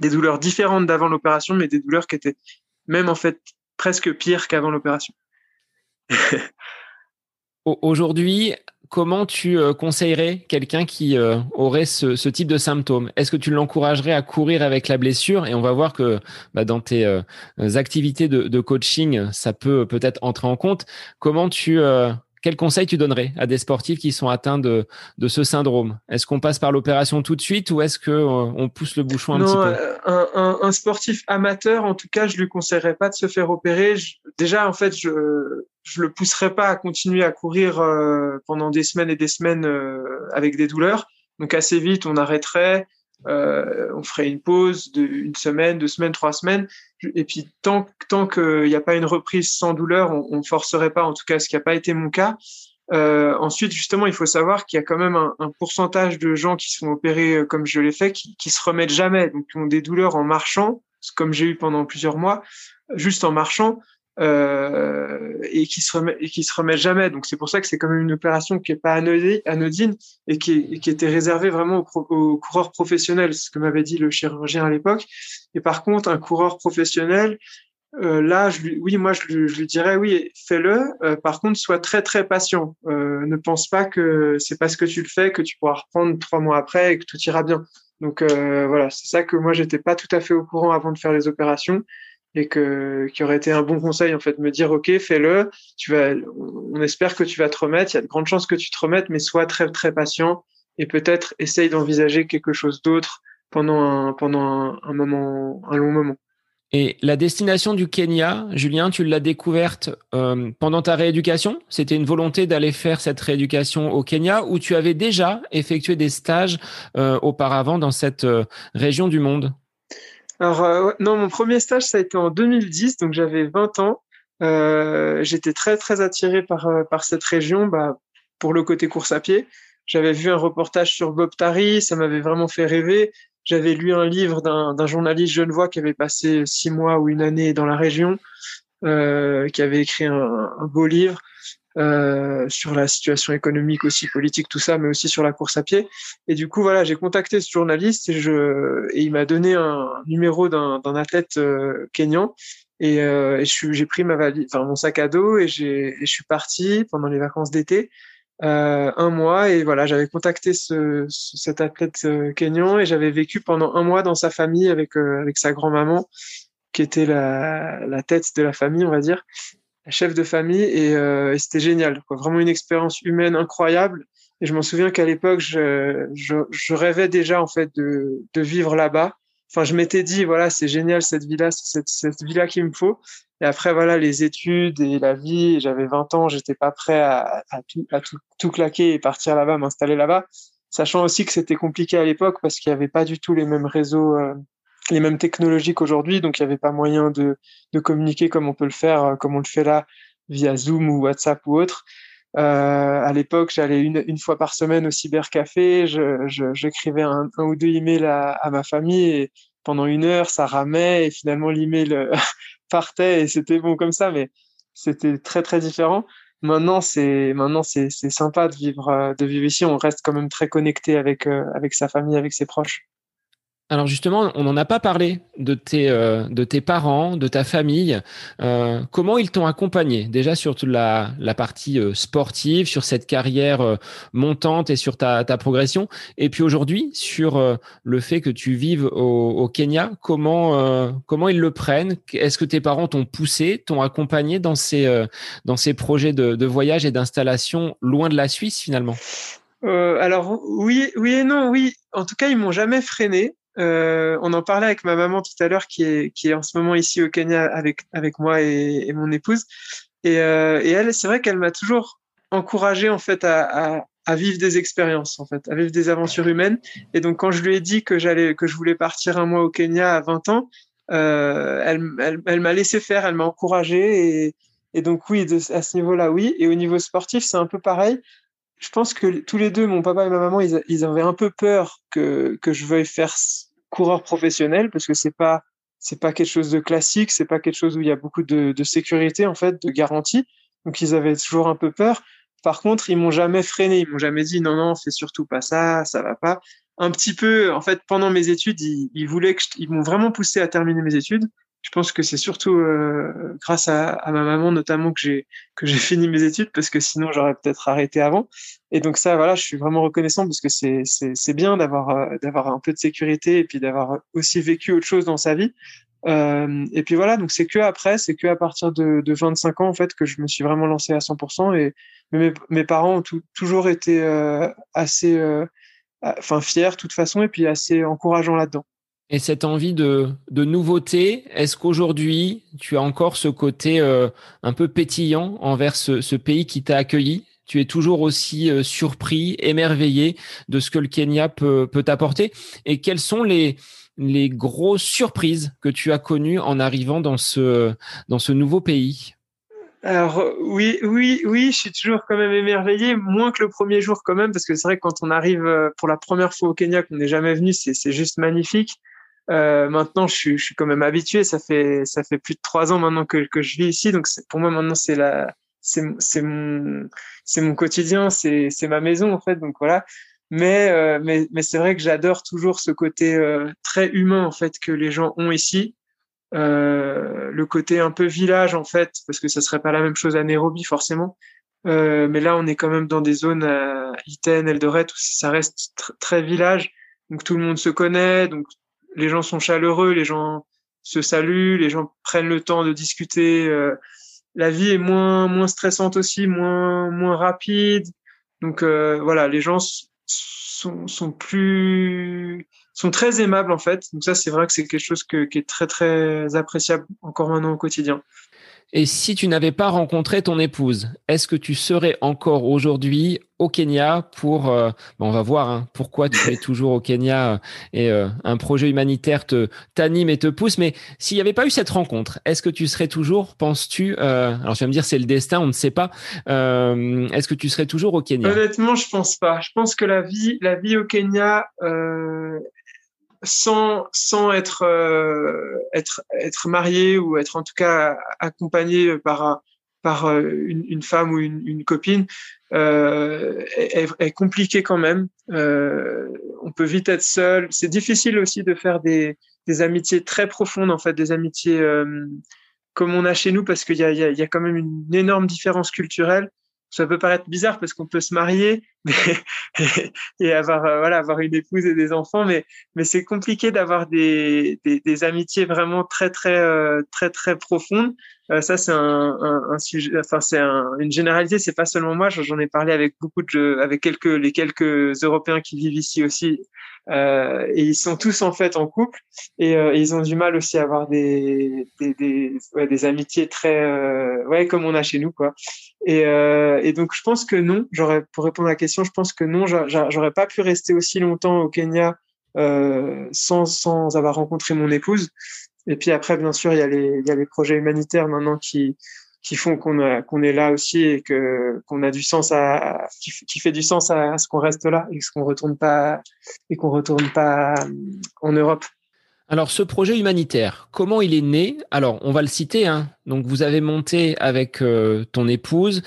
des douleurs différentes d'avant l'opération, mais des douleurs qui étaient même en fait presque pires qu'avant l'opération. Aujourd'hui, comment tu euh, conseillerais quelqu'un qui euh, aurait ce, type de symptômes? Est-ce que tu l'encouragerais à courir avec la blessure? Et on va voir que bah, dans tes euh, activités de, coaching, ça peut peut-être entrer en compte. Comment tu quel conseil tu donnerais à des sportifs qui sont atteints de, de ce syndrome? Est-ce qu'on passe par l'opération tout de suite ou est-ce que euh, on pousse le bouchon un petit peu? euh, un, un, un, sportif amateur, en tout cas, je lui conseillerais pas de se faire opérer. déjà, en fait, je je le pousserais pas à continuer à courir euh, pendant des semaines et des semaines avec des douleurs. Donc assez vite, on arrêterait. On ferait une pause de une semaine, deux semaines, trois semaines. Et puis tant, tant qu'il n'y a pas une reprise sans douleur, on ne forcerait pas, en tout cas ce qui n'a pas été mon cas. Euh, ensuite, justement, il faut savoir qu'il y a quand même un, un, pourcentage de gens qui sont opérés euh, comme je l'ai fait, qui, qui se remettent jamais, donc qui ont des douleurs en marchant, comme j'ai eu pendant plusieurs mois, juste en marchant, euh, et qui se remet, et qui se remettent jamais. Donc c'est pour ça que c'est quand même une opération qui est pas anodine et qui, qui était réservée vraiment aux, aux coureurs professionnels, ce que m'avait dit le chirurgien à l'époque. Et par contre, un coureur professionnel, euh, là, je lui, oui, moi, je lui, je lui dirais, oui, fais-le. Euh, par contre, sois très, très patient. Euh, ne pense pas que c'est parce que tu le fais que tu pourras reprendre trois mois après et que tout ira bien. Donc euh, voilà, c'est ça que moi, j'étais pas tout à fait au courant avant de faire les opérations et que qui aurait été un bon conseil en fait, me dire, ok, fais-le. Tu vas, on espère que tu vas te remettre. Il y a de grandes chances que tu te remettes, mais sois très, très patient et peut-être essaye d'envisager quelque chose d'autre pendant un, pendant un, un moment, un long moment. Et la destination du Kenya, Julien, tu l'as découverte euh, pendant ta rééducation? C'était une volonté d'aller faire cette rééducation au Kenya ou tu avais déjà effectué des stages euh, auparavant dans cette euh, région du monde? Alors euh, non, mon premier stage, ça a été en 2010, donc j'avais 20 ans. Euh, J'étais très très attiré par, euh, par cette région bah, pour le côté course à pied. J'avais vu un reportage sur Bob Tari, ça m'avait vraiment fait rêver. J'avais lu un livre d'un journaliste genevois qui avait passé six mois ou une année dans la région, euh, qui avait écrit un, un beau livre euh, sur la situation économique aussi, politique, tout ça, mais aussi sur la course à pied. Et du coup, voilà, j'ai contacté ce journaliste et, je, et il m'a donné un numéro d'un athlète euh, kényan. Et, euh, et j'ai pris ma valise, enfin mon sac à dos et, et je suis parti pendant les vacances d'été euh, un mois et voilà j'avais contacté ce, cet athlète euh, kényan et j'avais vécu pendant un mois dans sa famille avec euh, avec sa grand maman qui était la, la tête de la famille on va dire chef de famille et, euh, c'était génial vraiment une expérience humaine incroyable. Et je m'en souviens qu'à l'époque je, je, rêvais déjà en fait de de vivre là-bas. Enfin je m'étais dit voilà c'est génial cette villa c'est cette, cette villa qu'il me faut. Et après, voilà, les études et la vie, j'avais 20 ans, j'étais pas prêt à, à, tout, à tout, tout, claquer et partir là-bas, m'installer là-bas. Sachant aussi que c'était compliqué à l'époque parce qu'il n'y avait pas du tout les mêmes réseaux, euh, les mêmes technologies qu'aujourd'hui. Donc, il n'y avait pas moyen de, de communiquer comme on peut le faire, euh, comme on le fait là, via Zoom ou WhatsApp ou autre. Euh, à l'époque, j'allais une, une fois par semaine au cybercafé, j'écrivais un, un, ou deux emails à, à ma famille et pendant une heure, ça ramait et finalement l'email partait et c'était bon comme ça, mais c'était très très différent. Maintenant, c'est maintenant c'est sympa de vivre euh, de vivre ici. On reste quand même très connecté avec euh, avec sa famille, avec ses proches. Alors justement, on n'en a pas parlé de tes, euh, de tes parents, de ta famille. Euh, comment ils t'ont accompagné? Déjà sur toute la, la partie euh, sportive, sur cette carrière montante et sur ta, ta progression Et puis aujourd'hui, sur le fait que tu vives au, au Kenya, comment, comment ils le prennent? Est-ce que tes parents t'ont poussé, t'ont accompagné dans ces, dans ces projets de, de voyage et d'installation loin de la Suisse finalement? Alors oui, oui et non, oui. En tout cas, ils m'ont jamais freiné. Euh, on en parlait avec ma maman tout à l'heure, qui est, qui est en ce moment ici au Kenya avec, avec moi et, mon épouse. Et, euh, et elle, c'est vrai qu'elle m'a toujours encouragé en fait à, à, vivre des expériences, en fait, à vivre des aventures humaines. Et donc, quand je lui ai dit que j'allais, que je voulais partir un mois au Kenya à 20 ans, euh, elle, elle, m'a laissé faire, elle m'a encouragé. Et, et donc, oui, à ce niveau-là, oui. Et au niveau sportif, c'est un peu pareil je pense que tous les deux, mon papa et ma maman, ils, ils avaient un peu peur que, que je veuille faire coureur professionnel parce que c'est pas c'est pas quelque chose de classique, c'est pas quelque chose où il y a beaucoup de, sécurité en fait, de garantie. Donc ils avaient toujours un peu peur. Par contre, ils m'ont jamais freiné, ils m'ont jamais dit non non, fais surtout pas ça, ça va pas. Un petit peu, en fait, pendant mes études, ils, ils voulaient que je, ils m'ont vraiment poussé à terminer mes études je pense que c'est surtout euh, grâce à, à, ma maman notamment que j'ai que j'ai fini mes études parce que sinon j'aurais peut-être arrêté avant. Et donc ça, voilà, je suis vraiment reconnaissant parce que c'est c'est c'est bien d'avoir euh, d'avoir un peu de sécurité et puis d'avoir aussi vécu autre chose dans sa vie. Euh, et puis voilà, donc c'est que après, c'est que à partir de, de 25 ans en fait que je me suis vraiment lancé à 100%. Et mes parents ont toujours été euh, assez, euh, enfin fiers de toute façon et puis assez encourageants là-dedans. Et cette envie de, nouveauté, est-ce qu'aujourd'hui, tu as encore ce côté euh, un peu pétillant envers ce, pays qui t'a accueilli? Tu es toujours aussi euh, surpris, émerveillé de ce que le Kenya peut, t'apporter? Et quelles sont les, grosses surprises que tu as connues en arrivant dans ce, dans ce nouveau pays? Alors oui, oui, oui, je suis toujours quand même émerveillé, moins que le premier jour quand même, parce que c'est vrai que quand on arrive euh, pour la première fois au Kenya, qu'on n'est jamais venu, c'est juste magnifique. Euh, maintenant, je suis, je suis quand même habitué. Ça fait ça fait plus de trois ans maintenant que, que je vis ici, donc pour moi maintenant c'est la c'est c'est mon c'est mon quotidien, c'est c'est ma maison en fait. Donc voilà. Mais euh, mais mais c'est vrai que j'adore toujours ce côté euh, très humain en fait que les gens ont ici euh, le côté un peu village en fait, parce que ça serait pas la même chose à Nairobi forcément. Euh, mais là, on est quand même dans des zones à Iten, Eldoret, où ça reste très village, donc tout le monde se connaît, donc les gens sont chaleureux, les gens se saluent, les gens prennent le temps de discuter. Euh, la vie est moins moins stressante aussi, moins moins rapide. Donc euh, voilà, les gens sont, sont plus sont très aimables en fait. Donc ça, c'est vrai que c'est quelque chose que, qui est très très appréciable encore maintenant au quotidien. Et si tu n'avais pas rencontré ton épouse, est-ce que tu serais encore aujourd'hui au Kenya pour, euh, on va voir hein, pourquoi tu es toujours au Kenya euh, et euh, un projet humanitaire te t'anime et te pousse. Mais s'il n'y avait pas eu cette rencontre, est-ce que tu serais toujours, penses-tu, alors tu vas me dire c'est le destin, on ne sait pas. est-ce que tu serais toujours au Kenya? Honnêtement, je pense pas. Je pense que la vie, la vie au Kenya sans sans être euh, être être marié ou être en tout cas accompagné par par euh, une, une femme ou une, une copine euh, est, est, compliqué quand même. Euh, on peut vite être seul. C'est difficile aussi de faire des, des amitiés très profondes en fait, des amitiés euh, comme on a chez nous parce qu'il y a, y, a, y a quand même une énorme différence culturelle ça peut paraître bizarre parce qu'on peut se marier et avoir euh, voilà avoir une épouse et des enfants mais mais c'est compliqué d'avoir des, des, des amitiés vraiment très très euh, très très profondes euh, ça c'est un, un, un, sujet enfin c'est un, une généralité c'est pas seulement moi j'en ai parlé avec beaucoup de avec quelques les quelques européens qui vivent ici aussi euh, et ils sont tous en fait en couple et, euh, ils ont du mal aussi à avoir des des, des, ouais, des amitiés très euh, ouais comme on a chez nous quoi. Et, euh, et donc je pense que non. J'aurais pour répondre à la question, je pense que non. J'aurais pas pu rester aussi longtemps au Kenya euh, sans sans avoir rencontré mon épouse. Et puis après, bien sûr, il y a les projets humanitaires maintenant qui font qu'on est là aussi et que qu'on a du sens à qui, fait du sens à, ce qu'on reste là et qu'on retourne pas et qu'on retourne pas en Europe. Alors ce projet humanitaire, comment il est né? Alors on va le citer. Hein. Donc vous avez monté avec euh, ton épouse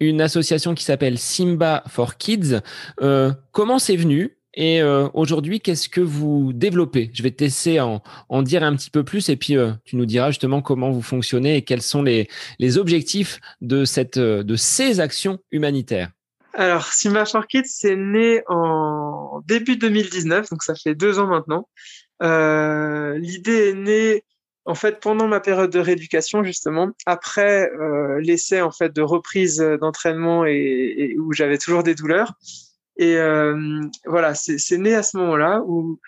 une association qui s'appelle Simba for Kids. Euh, comment c'est venu? Et euh, aujourd'hui, qu'est-ce que vous développez? Je vais te laisser en, dire un petit peu plus et puis euh, tu nous diras justement comment vous fonctionnez et quels sont les, les objectifs de, cette, euh, de ces actions humanitaires. Alors, Simba for Kids, c'est né en début 2019, donc ça fait deux ans maintenant. L'idée est née en fait pendant ma période de rééducation justement, après l'essai en fait de reprise d'entraînement et où j'avais toujours des douleurs. Et euh, voilà, c'est né à ce moment-là où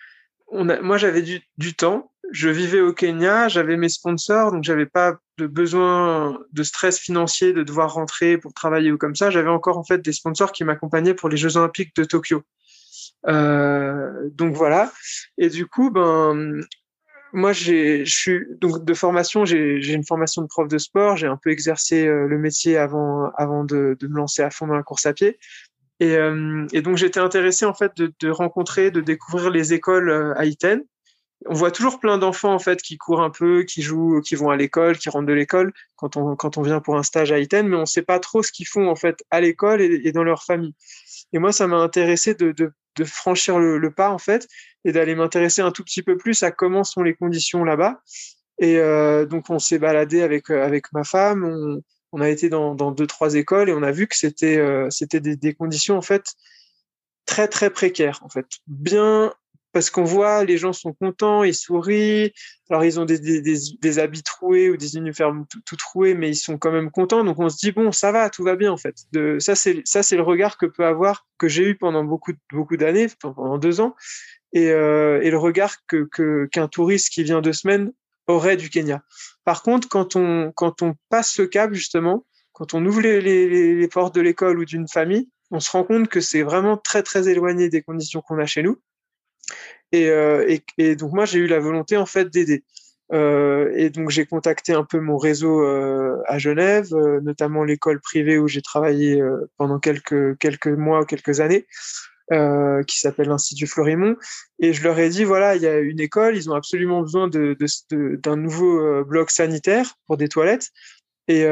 moi j'avais du, temps. Je vivais au Kenya, j'avais mes sponsors, donc j'avais pas de besoin de stress financier de devoir rentrer pour travailler ou comme ça. J'avais encore en fait des sponsors qui m'accompagnaient pour les Jeux Olympiques de Tokyo. Euh, donc voilà. Et du coup, ben moi j'ai, je suis donc de formation, j'ai une formation de prof de sport. J'ai un peu exercé euh, le métier avant avant de me lancer à fond dans la course à pied. Et, euh, et donc j'étais intéressé en fait de, rencontrer, de découvrir les écoles euh, haïtiennes. On voit toujours plein d'enfants en fait qui courent un peu, qui jouent, qui vont à l'école, qui rentrent de l'école quand on quand on vient pour un stage haïtien, mais on sait pas trop ce qu'ils font en fait à l'école et, dans leur famille. Et moi, ça m'a intéressé de, franchir le, pas en fait et d'aller m'intéresser un tout petit peu plus à comment sont les conditions là-bas. Et euh, donc on s'est baladé avec avec ma femme, on a été dans, deux trois écoles et on a vu que c'était euh, c'était des, conditions en fait très très précaires en fait. Bien parce qu'on voit les gens sont contents ils sourient. Alors ils ont des, des, des habits troués ou des uniformes tout, tout, troués mais ils sont quand même contents. Donc on se dit bon ça va tout va bien en fait. De ça c'est ça c'est le regard que peut avoir que j'ai eu pendant beaucoup beaucoup d'années pendant deux ans. Et, euh, et le regard que qu'un touriste qui vient deux semaines aurait du Kenya. Par contre, quand on, quand on passe ce cap, justement, quand on ouvre les, les, les portes de l'école ou d'une famille, on se rend compte que c'est vraiment très, très éloigné des conditions qu'on a chez nous. Et, euh, et, et donc, moi, j'ai eu la volonté, en fait, d'aider. Euh, et donc j'ai contacté un peu mon réseau euh, à Genève, euh, notamment l'école privée où j'ai travaillé pendant quelques quelques mois, quelques années, qui s'appelle l'Institut Florimont. Et je leur ai dit voilà, il y a une école, ils ont absolument besoin d'un nouveau bloc sanitaire pour des toilettes. Et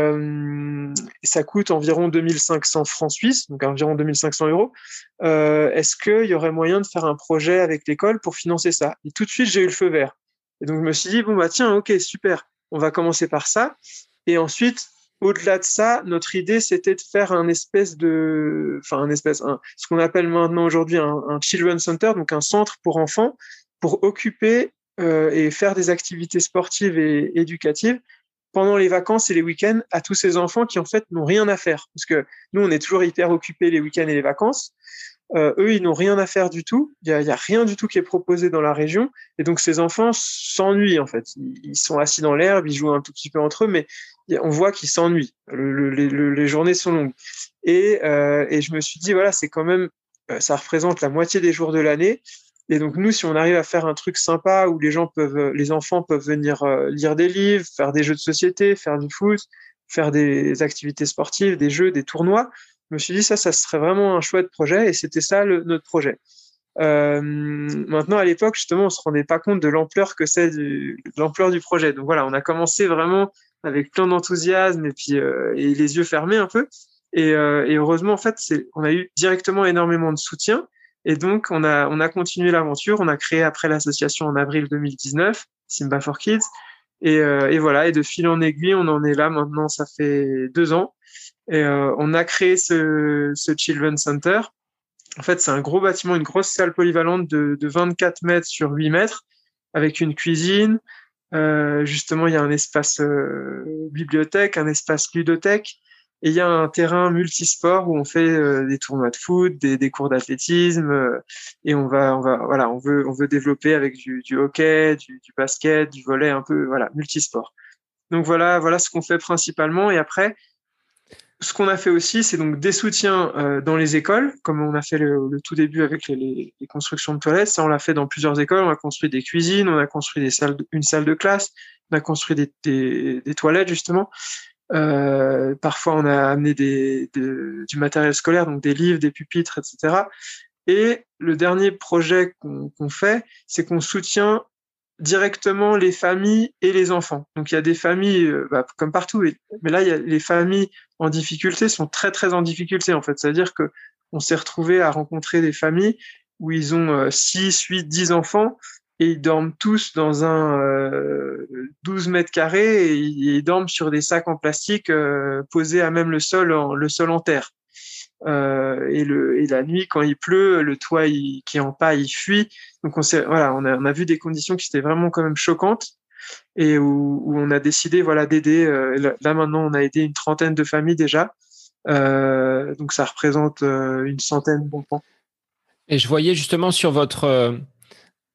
ça coûte environ 2500 francs suisses, donc environ 2500 euros. Est-ce qu'il y aurait moyen de faire un projet avec l'école pour financer ça? Et tout de suite, j'ai eu le feu vert. Et donc, je me suis dit, bon, bah, tiens, ok, super, on va commencer par ça. Et ensuite, au-delà de ça, notre idée, c'était de faire un espèce de, enfin, un espèce, ce qu'on appelle maintenant aujourd'hui un, children's center, donc un centre pour enfants, pour occuper euh, et faire des activités sportives et éducatives pendant les vacances et les week-ends à tous ces enfants qui en fait n'ont rien à faire. Parce que nous, on est toujours hyper occupés les week-ends et les vacances. Euh, eux, ils n'ont rien à faire du tout. Il n'y a, a, rien du tout qui est proposé dans la région. Et donc, ces enfants s'ennuient, en fait. Ils sont assis dans l'herbe, ils jouent un tout petit peu entre eux, mais on voit qu'ils s'ennuient. Le, le, les journées sont longues. Et, euh, et, je me suis dit, voilà, c'est quand même, euh, ça représente la moitié des jours de l'année. Et donc, nous, si on arrive à faire un truc sympa où les gens peuvent, les enfants peuvent venir euh, lire des livres, faire des jeux de société, faire du foot, faire des activités sportives, des jeux, des tournois, je me suis dit ça, ça serait vraiment un chouette projet et c'était ça notre projet. Euh, maintenant, à l'époque, justement, on se rendait pas compte de l'ampleur que c'est, l'ampleur du projet. Donc voilà, on a commencé vraiment avec plein d'enthousiasme et puis euh, et les yeux fermés un peu. Et, euh, et heureusement, en fait, on a eu directement énormément de soutien. Et donc, on a, on a continué l'aventure. On a créé après l'association en avril 2019, Simba for Kids. Et, euh, et voilà, et de fil en aiguille, on en est là maintenant, ça fait deux ans. Et euh, on a créé ce, ce Children's Center. En fait, c'est un gros bâtiment, une grosse salle polyvalente de, de 24 mètres sur 8 mètres, avec une cuisine. Euh, justement, il y a un espace euh, bibliothèque, un espace ludothèque, et il y a un terrain multisport où on fait euh, des tournois de foot, des, des cours d'athlétisme, euh, et on va, on va, voilà, on veut, on veut développer avec du, du hockey, du, du, basket, du volet, un peu, voilà, multisport. Donc voilà, voilà ce qu'on fait principalement. Et après, ce qu'on a fait aussi, c'est donc des soutiens euh, dans les écoles, comme on a fait le, le tout début avec les, les, constructions de toilettes. Ça, on l'a fait dans plusieurs écoles. On a construit des cuisines, on a construit des salles, une salle de classe, on a construit des, des, des toilettes justement. Euh, parfois, on a amené des, du matériel scolaire, donc des livres, des pupitres, etc. Et le dernier projet qu'on qu fait, c'est qu'on soutient directement les familles et les enfants. Donc il y a des familles, euh, bah, comme partout, mais là il y a les familles en difficulté sont très très en difficulté en fait. C'est-à-dire que on s'est retrouvé à rencontrer des familles où ils ont 6, 8, 10 enfants et ils dorment tous dans un euh, 12 mètres carrés et ils dorment sur des sacs en plastique euh, posés à même le sol le sol en terre. Euh, et, le, et la nuit, quand il pleut, le toit qui est en paille, il fuit. Donc on, voilà, on, a, vu des conditions qui étaient vraiment quand même choquantes et où, on a décidé voilà, d'aider. Euh, là maintenant, on a aidé une trentaine de familles déjà. Euh, donc ça représente une centaine d'enfants. Et je voyais justement sur votre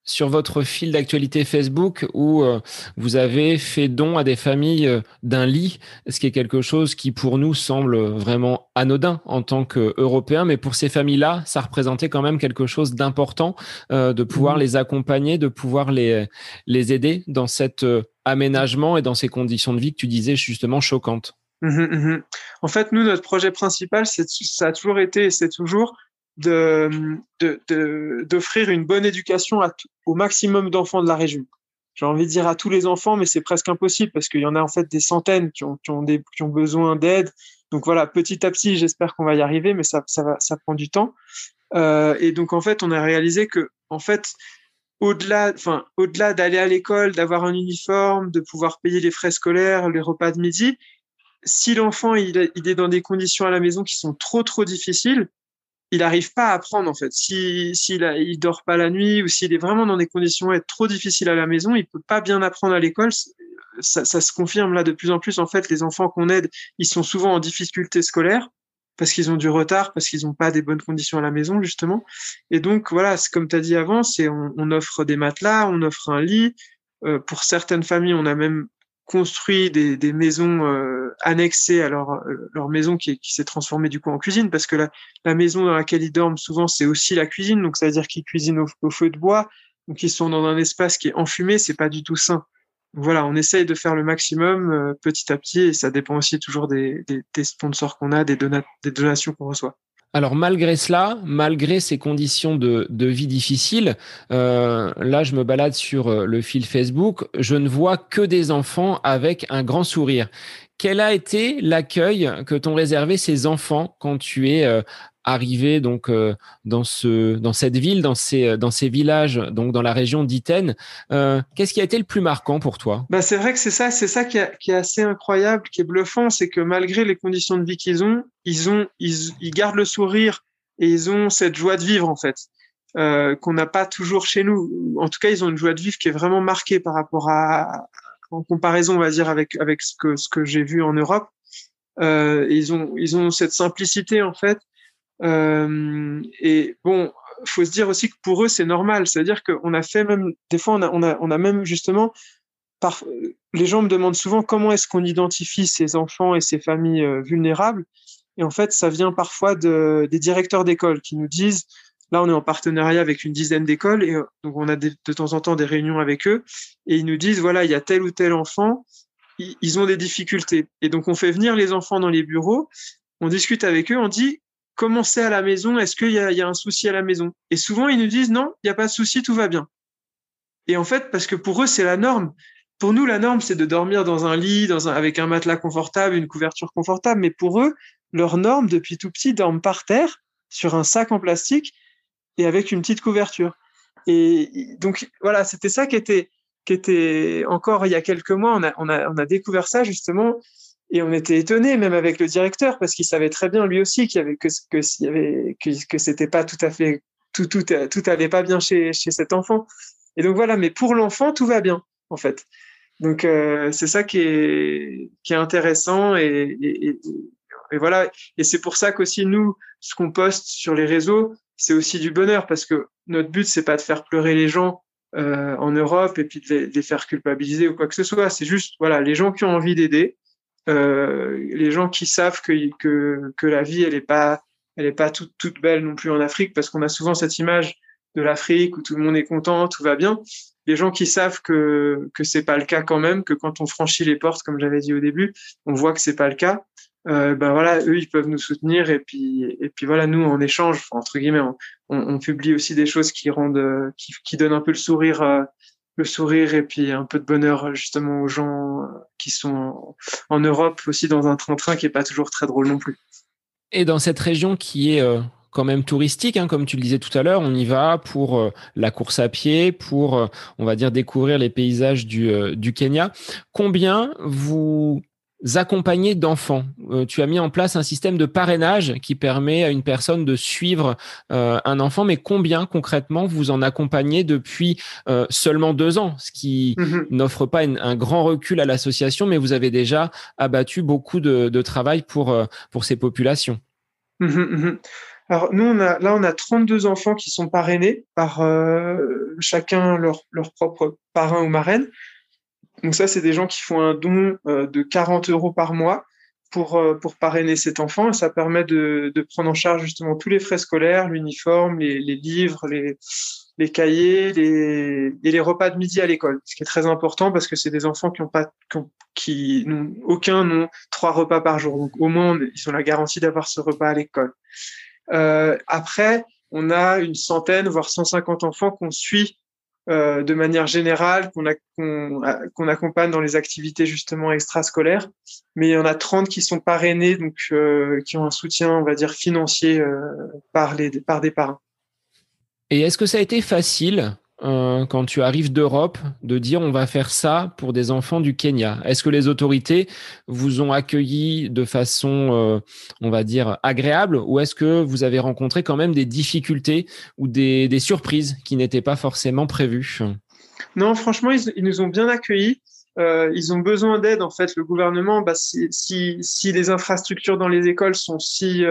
sur votre fil d'actualité Facebook où euh, vous avez fait don à des familles euh, d'un lit, ce qui est quelque chose qui pour nous semble vraiment anodin en tant qu'Européens, mais pour ces familles-là, ça représentait quand même quelque chose d'important euh, de pouvoir mmh. les accompagner, de pouvoir les, les aider dans cet aménagement et dans ces conditions de vie que tu disais justement choquantes. Mmh, mmh. En fait, nous, notre projet principal, ça a toujours été et c'est toujours de, de, d'offrir une bonne éducation au maximum d'enfants de la région. J'ai envie de dire à tous les enfants, mais c'est presque impossible parce qu'il y en a en fait des centaines qui ont, qui ont, besoin d'aide. Donc voilà, petit à petit, j'espère qu'on va y arriver, mais ça, ça, va, prend du temps. Euh, et donc en fait, on a réalisé que en fait, au-delà, enfin, au-delà d'aller à l'école, d'avoir un uniforme, de pouvoir payer les frais scolaires, les repas de midi, si l'enfant il est dans des conditions à la maison qui sont trop trop difficiles, il n'arrive pas à apprendre en fait. Si s'il il dort pas la nuit ou s'il est vraiment dans des conditions être trop difficiles à la maison, il peut pas bien apprendre à l'école. Ça, se confirme là de plus en plus. En fait, les enfants qu'on aide, ils sont souvent en difficulté scolaire parce qu'ils ont du retard, parce qu'ils n'ont pas des bonnes conditions à la maison justement. Et donc voilà, comme tu as dit avant, c'est on, offre des matelas, on offre un lit. Euh, pour certaines familles, on a même construit des, des maisons euh, annexées à leur, leur maison qui, qui s'est transformée du coup en cuisine parce que la, maison dans laquelle ils dorment souvent c'est aussi la cuisine donc ça veut dire qu'ils cuisinent au, feu de bois donc ils sont dans un espace qui est enfumé c'est pas du tout sain voilà, on essaye de faire le maximum petit à petit et ça dépend aussi toujours des, des, sponsors qu'on a, des, des donations qu'on reçoit. Alors malgré cela, malgré ces conditions de, vie difficiles, euh, là je me balade sur euh, le fil Facebook, je ne vois que des enfants avec un grand sourire. Quel a été l'accueil que t'ont réservé ces enfants quand tu es euh, arrivé donc euh, dans ce dans cette ville, dans ces dans ces villages, donc dans la région d'Iten. Euh, qu'est-ce qui a été le plus marquant pour toi? Bah c'est vrai que c'est ça, c'est ça qui, est assez incroyable, qui est bluffant, c'est que malgré les conditions de vie qu'ils ont, ils ont ils, gardent le sourire et ils ont cette joie de vivre en fait. Euh, qu'on n'a pas toujours chez nous. En tout cas, ils ont une joie de vivre qui est vraiment marquée par rapport à, en comparaison, on va dire, avec avec ce que ce que j'ai vu en Europe. Euh, ils ont ils ont cette simplicité en fait euh, et bon, faut se dire aussi que pour eux, c'est normal. C'est-à-dire qu'on a fait même, des fois, on a, on a, on a même justement, par, les gens me demandent souvent comment est-ce qu'on identifie ces enfants et ces familles euh, vulnérables. Et en fait, ça vient parfois de, des directeurs d'école qui nous disent, là, on est en partenariat avec une dizaine d'écoles et euh, donc on a de temps en temps des réunions avec eux et ils nous disent, voilà, il y a tel ou tel enfant, ils ont des difficultés. Et donc, on fait venir les enfants dans les bureaux, on discute avec eux, on dit, comment c'est à la maison Est-ce qu'il y, a, un souci à la maison? Et souvent, ils nous disent non, il n'y a pas de souci, tout va bien. Et en fait, parce que pour eux, c'est la norme. Pour nous, la norme, c'est de dormir dans un lit, avec un matelas confortable, une couverture confortable. Mais pour eux, leur norme, depuis tout petit, dorment par terre, sur un sac en plastique et avec une petite couverture. Et donc, voilà, c'était ça qui était, qui était encore il y a quelques mois. On a, on a, on a découvert ça justement et on était étonné, même avec le directeur, parce qu'il savait très bien lui aussi qu'il y avait que que y que, c'était pas tout à fait tout tout tout allait pas bien chez chez cet enfant. Et donc voilà, mais pour l'enfant tout va bien en fait. Donc euh, c'est ça qui est qui est intéressant et, et, et voilà. Et c'est pour ça qu'aussi nous, ce qu'on poste sur les réseaux, c'est aussi du bonheur parce que notre but c'est pas de faire pleurer les gens euh, en Europe et puis de les, de les, faire culpabiliser ou quoi que ce soit. C'est juste voilà les gens qui ont envie d'aider euh, les gens qui savent que, que, que la vie, elle est pas, elle est pas toute, toute belle non plus en Afrique, parce qu'on a souvent cette image de l'Afrique où tout le monde est content, tout va bien. Les gens qui savent que que c'est pas le cas quand même, que quand on franchit les portes, comme j'avais dit au début, on voit que c'est pas le cas. Euh, ben voilà, eux ils peuvent nous soutenir et puis et puis voilà, nous en échange, entre guillemets, on, on, publie aussi des choses qui rendent, qui, qui donnent un peu le sourire euh, le sourire et puis un peu de bonheur justement aux gens qui sont en Europe aussi dans un train-train qui est pas toujours très drôle non plus. Et dans cette région qui est euh, quand même touristique, hein, comme tu le disais tout à l'heure, on y va pour euh, la course à pied, pour, euh, on va dire, découvrir les paysages du Kenya. Combien vous accompagner d'enfants. Euh, tu as mis en place un système de parrainage qui permet à une personne de suivre euh, un enfant, mais combien concrètement vous en accompagnez depuis euh, seulement deux ans, ce qui mhm. n'offre pas un grand recul à l'association, mais vous avez déjà abattu beaucoup de, de travail pour, pour ces populations. Mhm, mhm. Alors nous, on a, là, on a 32 enfants qui sont parrainés par chacun leur, leur propre parrain ou marraine. Donc ça, c'est des gens qui font un don euh, de 40 euros par mois pour, euh, pour parrainer cet enfant. Et ça permet de, de prendre en charge justement tous les frais scolaires, l'uniforme, les, les, livres, les, les cahiers les, et les repas de midi à l'école. Ce qui est très important parce que c'est des enfants qui ont pas, qui, n'ont aucun n'ont trois repas par jour. Donc au moins, ils ont la garantie d'avoir ce repas à l'école. Euh, après, on a une centaine, voire 150 enfants qu'on suit euh, de manière générale, qu'on accompagne dans les activités justement extrascolaires. Mais il y en a 30 qui sont parrainés, donc euh, qui ont un soutien, on va dire, financier euh, par, les, par des parents. Et est-ce que ça a été facile euh, quand tu arrives d'Europe de dire on va faire ça pour des enfants du Kenya Est-ce que les autorités vous ont accueilli de façon, euh, on va dire, agréable ou est-ce que vous avez rencontré quand même des difficultés ou des, surprises qui n'étaient pas forcément prévues? Non, franchement, ils, nous ont bien accueillis. Euh, ils ont besoin d'aide. En fait, le gouvernement, bah, si, les infrastructures dans les écoles sont si,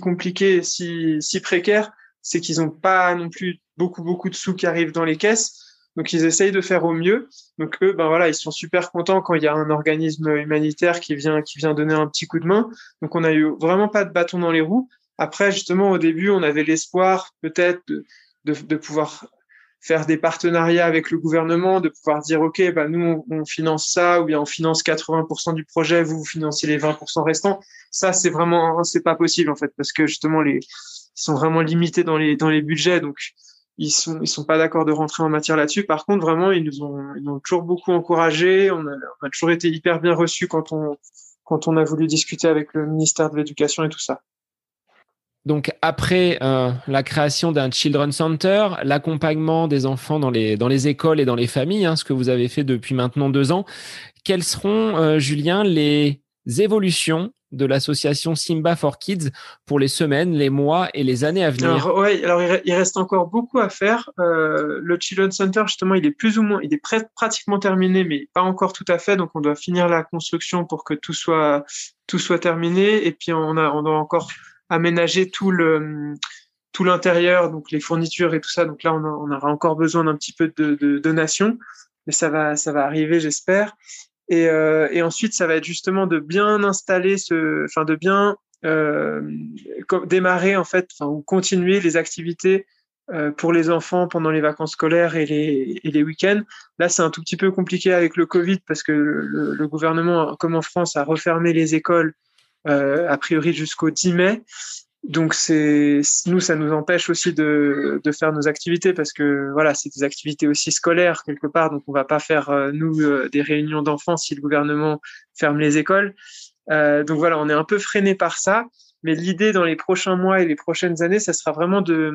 compliquées, si précaires, c'est qu'ils n'ont pas non plus beaucoup, beaucoup de sous qui arrivent dans les caisses. Donc, ils essayent de faire au mieux. Donc, eux, ben voilà, ils sont super contents quand il y a un organisme humanitaire qui vient, qui vient donner un petit coup de main. Donc, on a eu vraiment pas de bâton dans les roues. Après, justement, au début, on avait l'espoir peut-être de, de, pouvoir faire des partenariats avec le gouvernement, de pouvoir dire ok, bah nous on, finance ça ou bien on finance 80% du projet, vous vous financez les 20% restants. Ça c'est vraiment c'est pas possible en fait parce que justement les ils sont vraiment limités dans les dans les budgets donc ils sont ils sont pas d'accord de rentrer en matière là-dessus. Par contre vraiment ils nous ont ils ont toujours beaucoup encouragés. On a, on a toujours été hyper bien reçus quand on quand on a voulu discuter avec le ministère de l'Éducation et tout ça. Donc après euh, la création d'un Children Center, l'accompagnement des enfants dans les, dans les écoles et dans les familles, hein, ce que vous avez fait depuis maintenant deux ans, quelles seront, euh, Julien, les évolutions de l'association Simba for Kids pour les semaines, les mois et les années à venir Alors, ouais, alors il reste encore beaucoup à faire. Euh, le Children Center, justement, il est plus ou moins, il est pratiquement terminé, mais pas encore tout à fait. Donc, on doit finir la construction pour que tout soit, tout soit terminé. Et puis, on, a, on doit encore aménager tout le tout l'intérieur, donc les fournitures et tout ça. Donc là, on, aura encore besoin d'un petit peu de, de donations, mais ça va ça va arriver, j'espère. Et, euh, et ensuite, ça va être justement de bien installer ce, enfin de bien euh, démarrer en fait, ou continuer les activités euh, pour les enfants pendant les vacances scolaires et les, et les week-ends. Là, c'est un tout petit peu compliqué avec le Covid parce que le, le gouvernement, comme en France, a refermé les écoles euh, a priori jusqu'au 10 mai. Donc c'est nous, ça nous empêche aussi de, de faire nos activités parce que voilà, c'est des activités aussi scolaires quelque part. Donc on va pas faire euh, nous euh, des réunions d'enfants si le gouvernement ferme les écoles. Euh, donc voilà, on est un peu freiné par ça. Mais l'idée dans les prochains mois et les prochaines années, ça sera vraiment de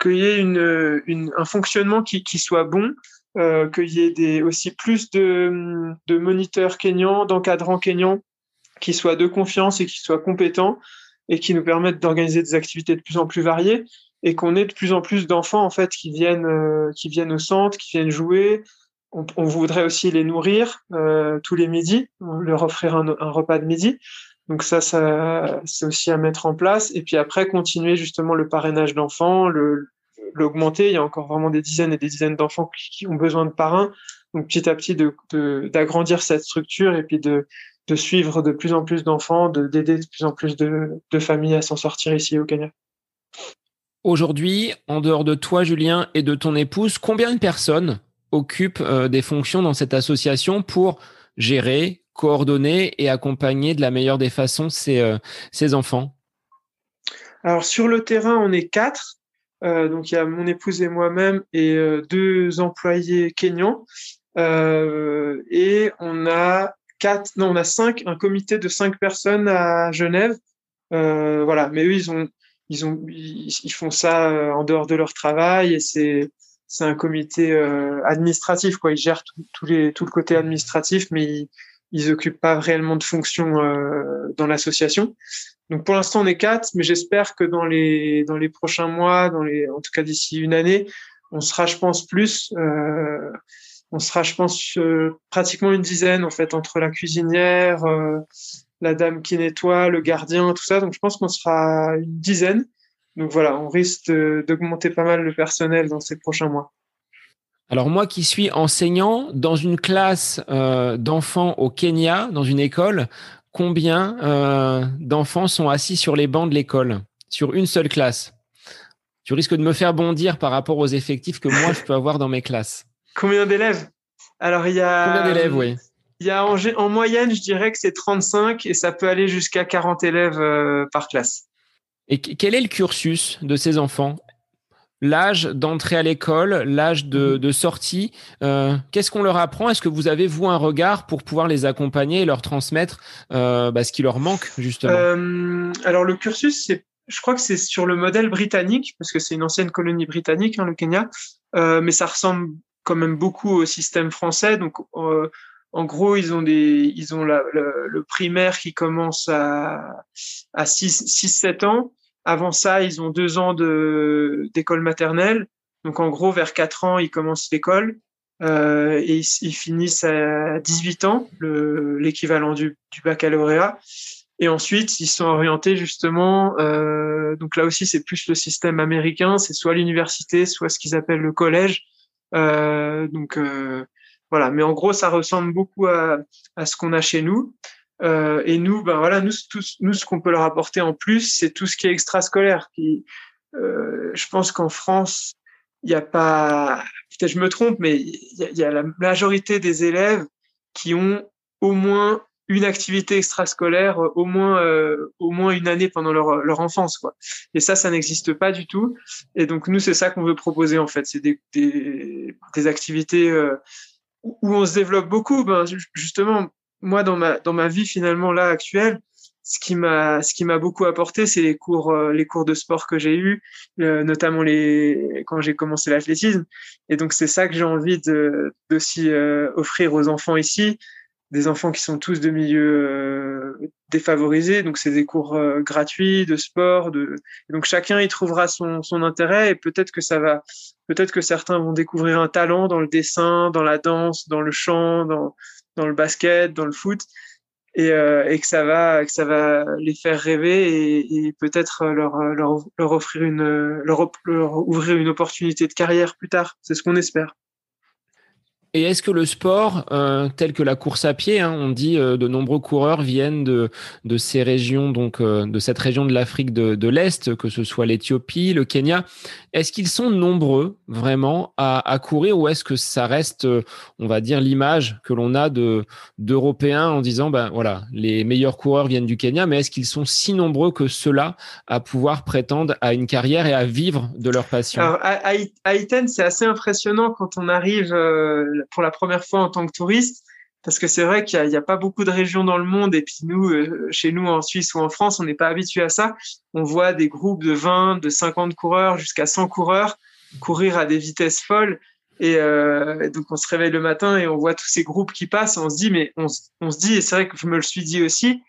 qu'il y ait une, une, un fonctionnement qui, qui soit bon, euh, qu'il y ait des, aussi plus de, de moniteurs kényans, d'encadrants kényans qui soient de confiance et qui soient compétents et qui nous permettent d'organiser des activités de plus en plus variées et qu'on ait de plus en plus d'enfants en fait qui viennent euh, qui viennent au centre, qui viennent jouer. On, voudrait aussi les nourrir euh, tous les midis, leur offrir un, repas de midi. Donc ça, c'est aussi à mettre en place. Et puis après, continuer justement le parrainage d'enfants, l'augmenter. Il y a encore vraiment des dizaines et des dizaines d'enfants qui, ont besoin de parrains. Donc petit à petit, d'agrandir cette structure et puis de, de suivre de plus en plus d'enfants, d'aider de, plus en plus de, de familles à s'en sortir ici au Kenya. Aujourd'hui, en dehors de toi, Julien, et de ton épouse, combien de personnes occupent euh, des fonctions dans cette association pour gérer, coordonner et accompagner de la meilleure des façons ces, euh, ces enfants? Alors sur le terrain, on est quatre. Euh, donc il y a mon épouse et moi-même et deux employés kenyans. Et on a non, on a cinq, un comité de cinq personnes à Genève. Euh, voilà, mais eux, ils ont, ils ont, ils, font ça euh, en dehors de leur travail et c'est, un comité euh, administratif, quoi. Ils gèrent tout, les, le côté administratif, mais ils, ils occupent pas réellement de fonction dans l'association. Donc pour l'instant, on est quatre, mais j'espère que dans les, prochains mois, en tout cas d'ici une année, on sera, je pense, plus. On sera, je pense, euh, pratiquement une dizaine en fait entre la cuisinière, euh, la dame qui nettoie, le gardien, tout ça. Donc je pense qu'on sera une dizaine. Donc voilà, on risque d'augmenter pas mal le personnel dans ces prochains mois. Alors moi qui suis enseignant dans une classe euh, d'enfants au Kenya, dans une école, combien d'enfants sont assis sur les bancs de l'école? Sur une seule classe Tu risques de me faire bondir par rapport aux effectifs que moi je peux avoir dans mes classes. Combien d'élèves? Alors, il y a. Combien d'élèves, oui? Il y a en, en, moyenne, je dirais que c'est 35 et ça peut aller jusqu'à 40 élèves euh, par classe. Et quel est le cursus de ces enfants? L'âge d'entrée à l'école, l'âge de, de, sortie, euh, qu'est-ce qu'on leur apprend? Est-ce que vous avez, vous, un regard pour pouvoir les accompagner et leur transmettre euh, bah, ce qui leur manque, justement? Alors, le cursus, je crois que c'est sur le modèle britannique, parce que c'est une ancienne colonie britannique, hein, le Kenya, mais ça ressemble quand même beaucoup au système français. Donc, euh, en gros, ils ont des, ils ont la, le, primaire qui commence à, à 6, 6, 7 ans. Avant ça, ils ont deux ans de, d'école maternelle. Donc, en gros, vers 4 ans, ils commencent l'école. Euh, et ils, finissent à 18 ans, le, l'équivalent du, du baccalauréat. Et ensuite, ils sont orientés justement, euh, donc là aussi, c'est plus le système américain, c'est soit l'université, soit ce qu'ils appellent le collège. Euh, donc euh, voilà, mais en gros, ça ressemble beaucoup à, à ce qu'on a chez nous. Euh, et nous, ben voilà, nous, tout, nous, ce qu'on peut leur apporter en plus, c'est tout ce qui est extrascolaire. Qui, euh, je pense qu'en France, il n'y a pas, peut-être je me trompe, mais il y, a la majorité des élèves qui ont au moins une activité extrascolaire, au moins euh, au moins une année pendant leur, leur enfance, quoi. Et ça, ça n'existe pas du tout. Et donc nous, c'est ça qu'on veut proposer en fait, c'est des, des, activités euh, où on se développe beaucoup. Ben, justement, moi dans ma dans ma vie finalement là actuelle, ce qui m'a ce qui m'a beaucoup apporté c'est les cours euh, les cours de sport que j'ai eu euh, notamment les quand j'ai commencé l'athlétisme et donc c'est ça que j'ai envie de euh, aux enfants ici des enfants qui sont tous de milieux défavorisés. Donc c'est des cours gratuits de sport de donc chacun y trouvera son son intérêt. Et peut-être que ça va peut-être que certains vont découvrir un talent dans le dessin dans la danse dans le chant dans dans le basket dans le foot. Et, euh, et, que ça va que ça va les faire rêver et, et peut-être leur, leur, leur offrir une leur, leur ouvrir une opportunité de carrière plus tard. C'est ce qu'on espère et est-ce que le sport, euh, tel que la course à pied, hein, on dit euh, de nombreux coureurs viennent de, de ces régions, donc euh, de cette région de l'Afrique de, de l'Est, que ce soit l'Éthiopie, le Kenya, est-ce qu'ils sont nombreux vraiment à, à courir ou est-ce que ça reste, on va dire, l'image que l'on a de d'Européens en disant, ben voilà, les meilleurs coureurs viennent du Kenya, mais est-ce qu'ils sont si nombreux que ceux-là à pouvoir prétendre à une carrière et à vivre de leur passion? Alors, à, à, c'est assez impressionnant quand on arrive pour la première fois en tant que touriste, parce que c'est vrai qu'il n'y a, pas beaucoup de régions dans le monde, et puis nous, euh, chez nous en Suisse ou en France, on n'est pas habitué à ça. On voit des groupes de 20, de 50 coureurs jusqu'à 100 coureurs courir à des vitesses folles. Et euh, donc on se réveille le matin et on voit tous ces groupes qui passent, on se dit, mais on, on se dit, et c'est vrai que je me le suis dit aussi,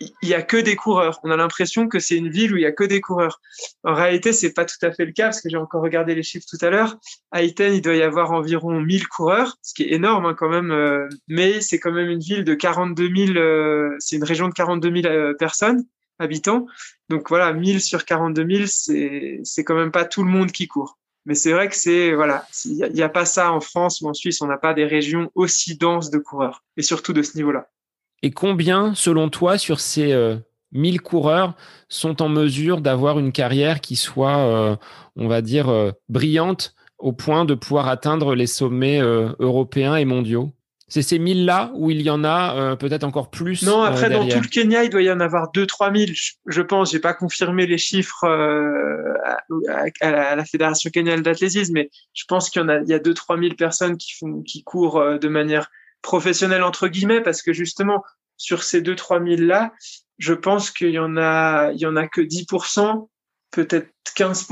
il y a que des coureurs. On a l'impression que c'est une ville où il y a que des coureurs. En réalité, c'est pas tout à fait le cas parce que j'ai encore regardé les chiffres tout à l'heure. À Iten, il doit y avoir environ 1000 coureurs, ce qui est énorme hein, quand même. Euh, mais c'est quand même une ville de 42 000. Euh, c'est une région de 42 000 euh, personnes habitants. Donc voilà, 1000 sur 42 000, c'est c'est quand même pas tout le monde qui court. Mais c'est vrai que c'est voilà, il n'y a, a, pas ça en France ou en Suisse, on n'a pas des régions aussi denses de coureurs et surtout de ce niveau-là. Et combien, selon toi, sur ces 1000 euh, coureurs, sont en mesure d'avoir une carrière qui soit, euh, on va dire, euh, brillante au point de pouvoir atteindre les sommets européens et mondiaux? C'est ces 1000 là où il y en a peut-être encore plus Non, après dans tout le Kenya, il doit y en avoir 2 3000 je pense, j'ai pas confirmé les chiffres à, la Fédération kenyane d'athlétisme mais je pense qu'il y en a il y a 2 3000 personnes qui font qui courent de manière professionnel entre guillemets parce que justement sur ces 2 3 000 là, je pense qu'il y en a il y en a que 10 peut-être 15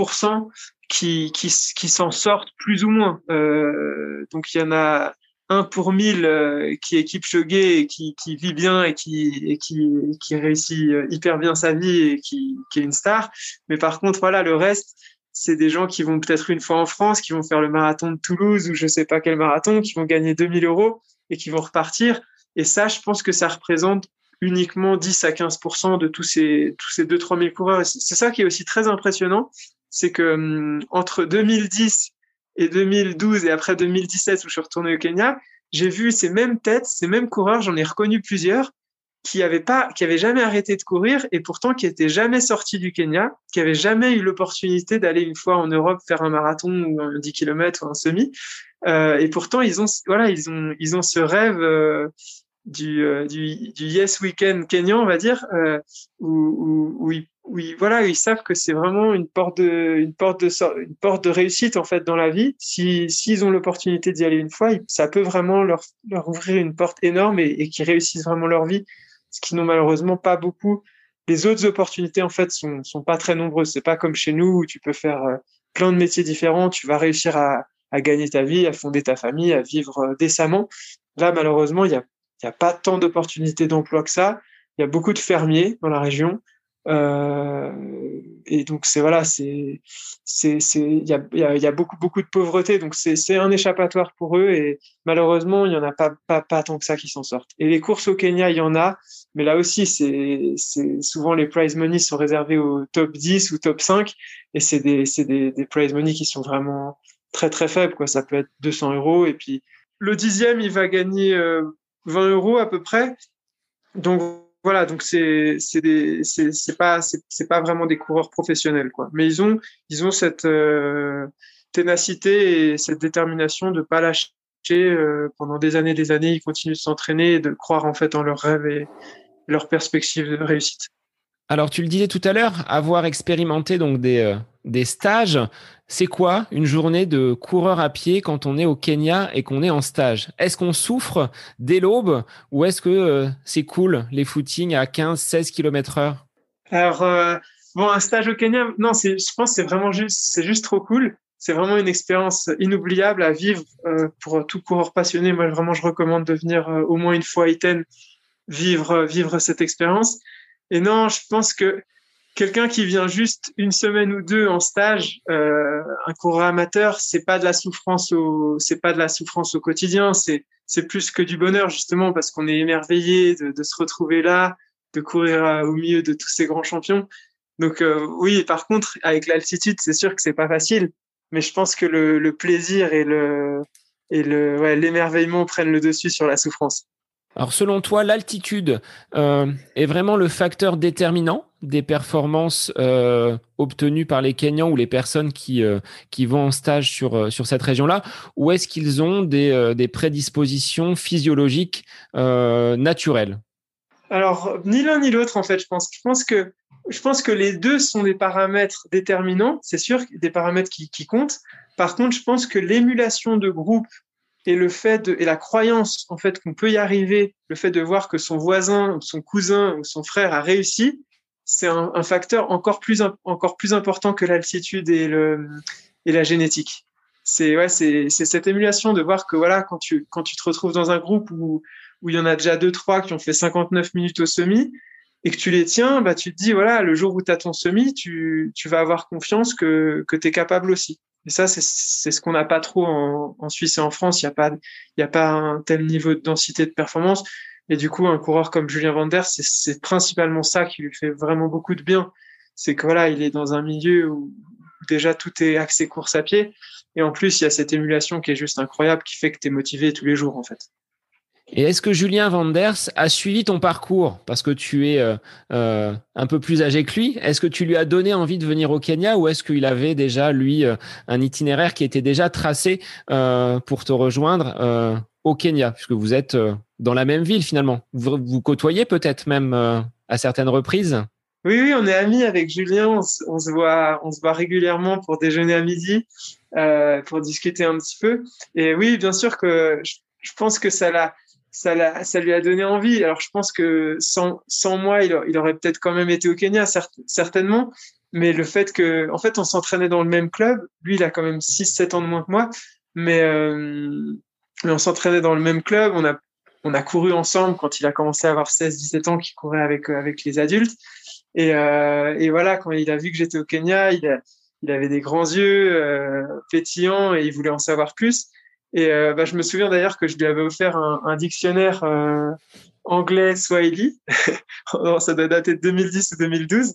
qui qui qui s'en sortent plus ou moins. Euh, donc il y en a un pour mille euh, qui équipe Choguet et qui, qui vit bien et qui, et qui, qui réussit euh, hyper bien sa vie et qui, qui est une star. Mais par contre, voilà, le reste, c'est des gens qui vont peut-être une fois en France, qui vont faire le marathon de Toulouse ou je sais pas quel marathon, qui vont gagner 2000 euros et qui vont repartir. Et ça, je pense que ça représente uniquement 10 à 15% de tous ces tous ces 2 3 000 coureurs. C'est ça qui est aussi très impressionnant, c'est que hum, entre 2010 et 2012 et après 2017 où je suis retourné au Kenya, j'ai vu ces mêmes têtes, ces mêmes coureurs, j'en ai reconnu plusieurs qui avaient pas, qui avaient jamais arrêté de courir et pourtant qui étaient jamais sortis du Kenya, qui avaient jamais eu l'opportunité d'aller une fois en Europe faire un marathon ou un 10 km ou un semi. Euh, et pourtant, ils ont, voilà, ils ont, ils ont ce rêve euh, du, euh, du, du, Yes Weekend kenyan, on va dire, où, où, où, ils, ils, voilà, ils savent que c'est vraiment une porte de, une porte de, une porte de réussite en fait dans la vie. Si s'ils ont l'opportunité d'y aller une fois, ça peut vraiment leur, leur ouvrir une porte énorme et, et qu'ils réussissent vraiment leur vie, ce qui n'ont malheureusement pas beaucoup. Les autres opportunités en fait sont, sont pas très nombreuses. C'est pas comme chez nous où tu peux faire plein de métiers différents, tu vas réussir à à gagner ta vie, à fonder ta famille, à vivre euh, décemment. Là, malheureusement, il n'y a, a pas tant d'opportunités d'emploi que ça. Il y a beaucoup de fermiers dans la région. Euh, et donc c'est voilà, c'est c'est il y a, y, a, beaucoup beaucoup de pauvreté, donc c'est un échappatoire pour eux et malheureusement il y en a pas pas pas tant que ça qui s'en sortent. Et les courses au Kenya il y en a, mais là aussi c'est c'est souvent les prize money sont réservés au top 10 ou top 5 et c'est des c'est des des prize money qui sont vraiment très très faible, quoi. Ça peut être 200 euros et puis le dixième, il va gagner 20 euh, euros à peu près. Donc voilà, donc c'est c'est pas c'est pas vraiment des coureurs professionnels quoi. Mais ils ont ils ont cette euh, ténacité et cette détermination de pas lâcher euh, pendant des années, des années. Ils continuent de s'entraîner et de croire en fait en leurs rêves et leurs perspectives de réussite. Alors, tu le disais tout à l'heure, avoir expérimenté donc des, euh, des stages, c'est quoi une journée de coureur à pied quand on est au Kenya et qu'on est en stage? Est-ce qu'on souffre dès l'aube ou est-ce que euh, c'est cool les footings à 15-16 km heure? Alors, euh, bon, un stage au Kenya, non, je pense que c'est vraiment juste, c'est juste trop cool. C'est vraiment une expérience inoubliable à vivre pour tout coureur passionné. Moi, vraiment, je recommande de venir au moins une fois à Iten vivre, vivre cette expérience. Et non, je pense que quelqu'un qui vient juste une semaine ou deux en stage, euh, un coureur amateur, c'est pas de la souffrance au, c'est pas de la souffrance au quotidien, c'est c'est plus que du bonheur justement parce qu'on est émerveillé de, de, se retrouver là, de courir au milieu de tous ces grands champions. Donc euh, oui, par contre, avec l'altitude, c'est sûr que c'est pas facile, mais je pense que le, le plaisir et le et le ouais, l'émerveillement prennent le dessus sur la souffrance. Alors selon toi, l'altitude euh, est vraiment le facteur déterminant des performances euh, obtenues par les Kenyans ou les personnes qui, euh, qui vont en stage sur, sur cette région-là? Ou est-ce qu'ils ont des, des, prédispositions physiologiques naturelles? Alors, ni l'un ni l'autre, en fait, je pense. Je pense, que, je pense que les deux sont des paramètres déterminants, c'est sûr, des paramètres qui, qui comptent. Par contre, je pense que l'émulation de groupe et le fait de, et la croyance en fait qu'on peut y arriver, le fait de voir que son voisin, son cousin ou son frère a réussi, c'est un, facteur encore plus encore plus important que l'altitude et le et la génétique. C'est ouais, c'est cette émulation de voir que voilà quand tu quand tu te retrouves dans un groupe où où il y en a déjà deux trois qui ont fait 59 minutes au semi et que tu les tiens, bah tu te dis voilà le jour où tu as ton semi, tu tu vas avoir confiance que que tu es capable aussi. Et ça, c'est ce qu'on n'a pas trop en, en, Suisse et en France. Il n'y a, pas, il y a pas un tel niveau de densité de performance. Et du coup, un coureur comme Julien Vanders, c'est principalement ça qui lui fait vraiment beaucoup de bien. C'est que voilà, il est dans un milieu où déjà tout est axé course à pied. Et en plus, il y a cette émulation qui est juste incroyable, qui fait que tu es motivé tous les jours, en fait. Et est-ce que Julien Vanders a suivi ton parcours? Parce que tu es euh, euh, un peu plus âgé que lui Est-ce que tu lui as donné envie de venir au Kenya ou est-ce qu'il avait déjà, lui, euh, un itinéraire qui était déjà tracé pour te rejoindre au Kenya? Puisque vous êtes dans la même ville finalement. Vous, côtoyez peut-être même à certaines reprises? Oui, oui, on est amis avec Julien. On, on, se voit, on se voit régulièrement pour déjeuner à midi, pour discuter un petit peu. Et oui, bien sûr que je, je pense que ça l'a ça, lui a donné envie. Alors, je pense que sans, moi, il, aurait peut-être quand même été au Kenya, certainement. Mais le fait que, en fait, on s'entraînait dans le même club. Lui, il a quand même 6-7 ans de moins que moi. Mais, euh, mais on s'entraînait dans le même club. On a, couru ensemble quand il a commencé à avoir 16-17 ans, qu'il courait avec, avec les adultes. Et, euh, et voilà, quand il a vu que j'étais au Kenya, il, avait des grands yeux euh, pétillants et il voulait en savoir plus. Et euh, bah, je me souviens d'ailleurs que je lui avais offert un, un dictionnaire euh, anglais Swahili. ça doit dater de 2010 ou 2012.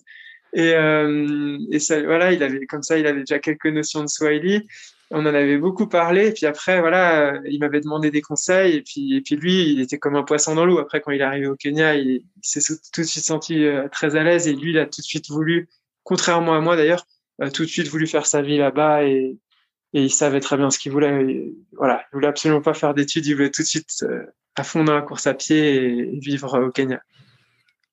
Et, euh, et ça, voilà, il avait comme ça, il avait déjà quelques notions de Swahili. On en avait beaucoup parlé. Et puis après, voilà, il m'avait demandé des conseils. Et puis, et puis lui, il était comme un poisson dans l'eau. Après, quand il est arrivé au Kenya, il, il s'est tout de suite senti euh, très à l'aise. Et lui, il a tout de suite voulu, contrairement à moi d'ailleurs, euh, tout de suite voulu faire sa vie là-bas et, et il savait très bien ce qu'il voulait. voilà, il voulait absolument pas faire d'études, il voulait tout de suite euh, à fond la course à pied et vivre au Kenya.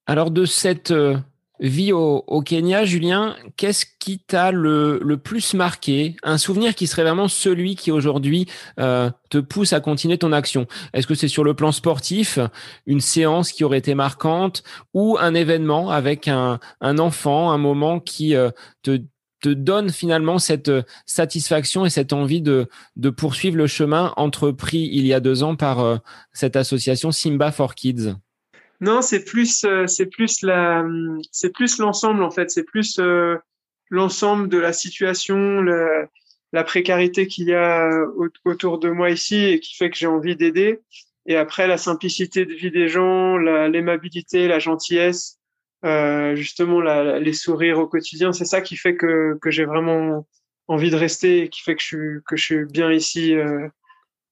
Alors de cette euh, vie au, Kenya, Julien, qu'est-ce qui t'a le, plus marqué? Un souvenir qui serait vraiment celui qui aujourd'hui euh, te pousse à continuer ton action Est-ce que c'est sur le plan sportif, une séance qui aurait été marquante ou un événement avec un, enfant, un moment qui euh, te te donne finalement cette euh, satisfaction et cette envie de, de poursuivre le chemin entrepris il y a deux ans par euh, cette association Simba for Kids Non, c'est plus euh, c'est plus la c'est plus l'ensemble en fait, c'est plus l'ensemble de la situation, la précarité qu'il y a autour de moi ici et qui fait que j'ai envie d'aider. Et après la simplicité de vie des gens, l'aimabilité, la gentillesse, euh, justement les sourires au quotidien, c'est ça qui fait que, que j'ai vraiment envie de rester et qui fait que je suis, que je suis bien ici euh,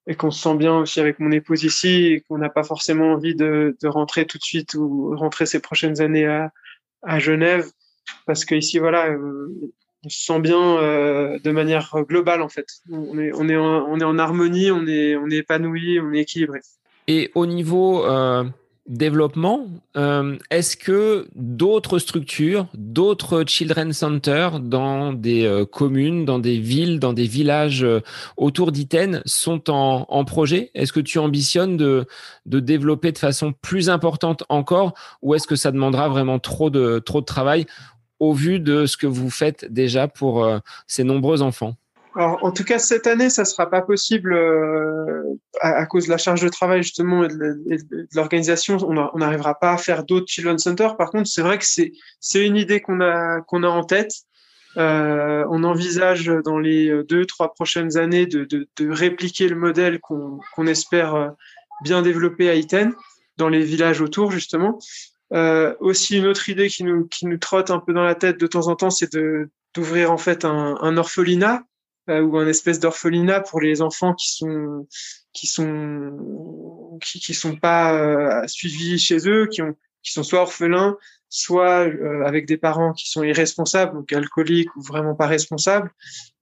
et qu'on se sent bien aussi avec mon épouse ici et qu'on n'a pas forcément envie de, de, rentrer tout de suite ou rentrer ces prochaines années à, à Genève parce que ici voilà euh, on se sent bien de manière globale en fait. On est, on est, en, on est en harmonie, on est, on est épanoui, on est équilibré. Et au niveau développement, euh, est-ce que d'autres structures, d'autres children centers dans des euh, communes, dans des villes, dans des villages euh, autour d'Iten sont en, projet? Est-ce que tu ambitionnes de, de développer de façon plus importante encore ou est-ce que ça demandera vraiment trop de travail au vu de ce que vous faites déjà pour ces nombreux enfants? Alors, en tout cas, cette année, ça sera pas possible euh, à, cause de la charge de travail justement et de, l'organisation. On n'arrivera pas à faire d'autres children's centers. Par contre, c'est vrai que c'est une idée qu'on a qu'on a en tête. Euh, on envisage dans les deux trois prochaines années de, de, de répliquer le modèle qu'on qu'on espère euh, bien développer à Iten dans les villages autour justement. Euh, aussi une autre idée qui nous qui nous trotte un peu dans la tête de temps en temps, c'est d'ouvrir en fait un, un orphelinat ou un espèce d'orphelinat pour les enfants qui sont qui sont qui, qui sont pas euh, suivis chez eux, qui ont qui sont soit orphelins, soit euh, avec des parents qui sont irresponsables, donc alcooliques ou vraiment pas responsables.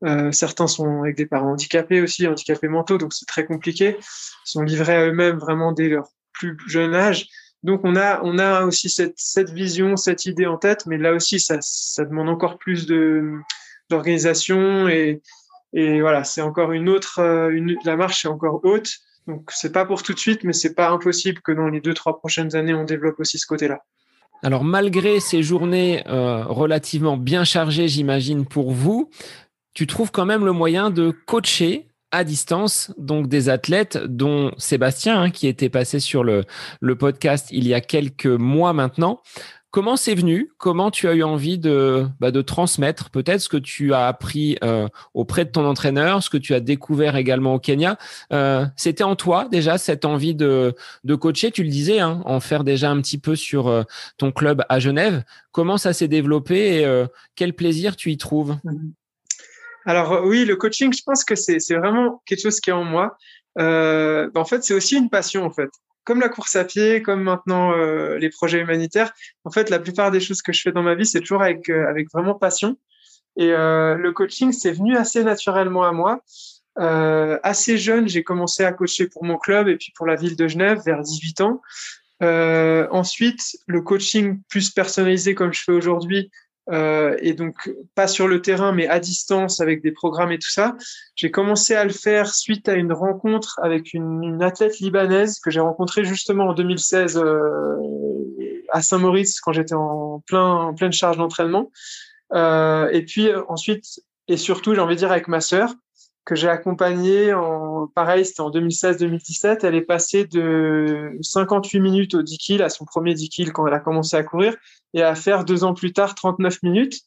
Euh, certains sont avec des parents handicapés aussi, handicapés mentaux, donc c'est très compliqué. Ils sont livrés à eux-mêmes vraiment dès leur plus jeune âge. Donc on a on a aussi cette cette vision, cette idée en tête, mais là aussi ça ça demande encore plus de d'organisation et et voilà, c'est encore une autre, euh, une, la marche est encore haute. Donc c'est pas pour tout de suite, mais c'est pas impossible que dans les deux trois prochaines années, on développe aussi ce côté-là. Alors malgré ces journées euh, relativement bien chargées, j'imagine pour vous, tu trouves quand même le moyen de coacher à distance donc des athlètes dont Sébastien hein, qui était passé sur le, le podcast il y a quelques mois maintenant Comment c'est venu? Comment tu as eu envie de, bah, de transmettre peut-être ce que tu as appris euh, auprès de ton entraîneur, ce que tu as découvert également au Kenya? Euh, C'était en toi déjà cette envie de, de coacher, tu le disais, hein, en faire déjà un petit peu sur euh, ton club à Genève. Comment ça s'est développé et quel plaisir tu y trouves? Mmh Alors oui, le coaching, je pense que c'est vraiment quelque chose qui est en moi. en fait, c'est aussi une passion en fait comme la course à pied, comme maintenant euh, les projets humanitaires, en fait, la plupart des choses que je fais dans ma vie, c'est toujours avec, euh, avec vraiment passion. Et euh, le coaching, c'est venu assez naturellement à moi. assez jeune, j'ai commencé à coacher pour mon club et puis pour la ville de Genève vers 18 ans. ensuite, le coaching plus personnalisé comme je fais aujourd'hui, euh, et donc pas sur le terrain, mais à distance avec des programmes et tout ça. J'ai commencé à le faire suite à une rencontre avec une, une athlète libanaise que j'ai rencontrée justement en 2016 euh, à Saint-Maurice quand j'étais en, plein, en pleine charge d'entraînement. Euh, et puis ensuite, et surtout, j'ai envie de dire avec ma sœur, que j'ai accompagnée en, pareil, c'était en 2016-2017. Elle est passée de 58 minutes au 10 kills, à son premier 10 kills quand elle a commencé à courir, et à faire deux ans plus tard 39 minutes.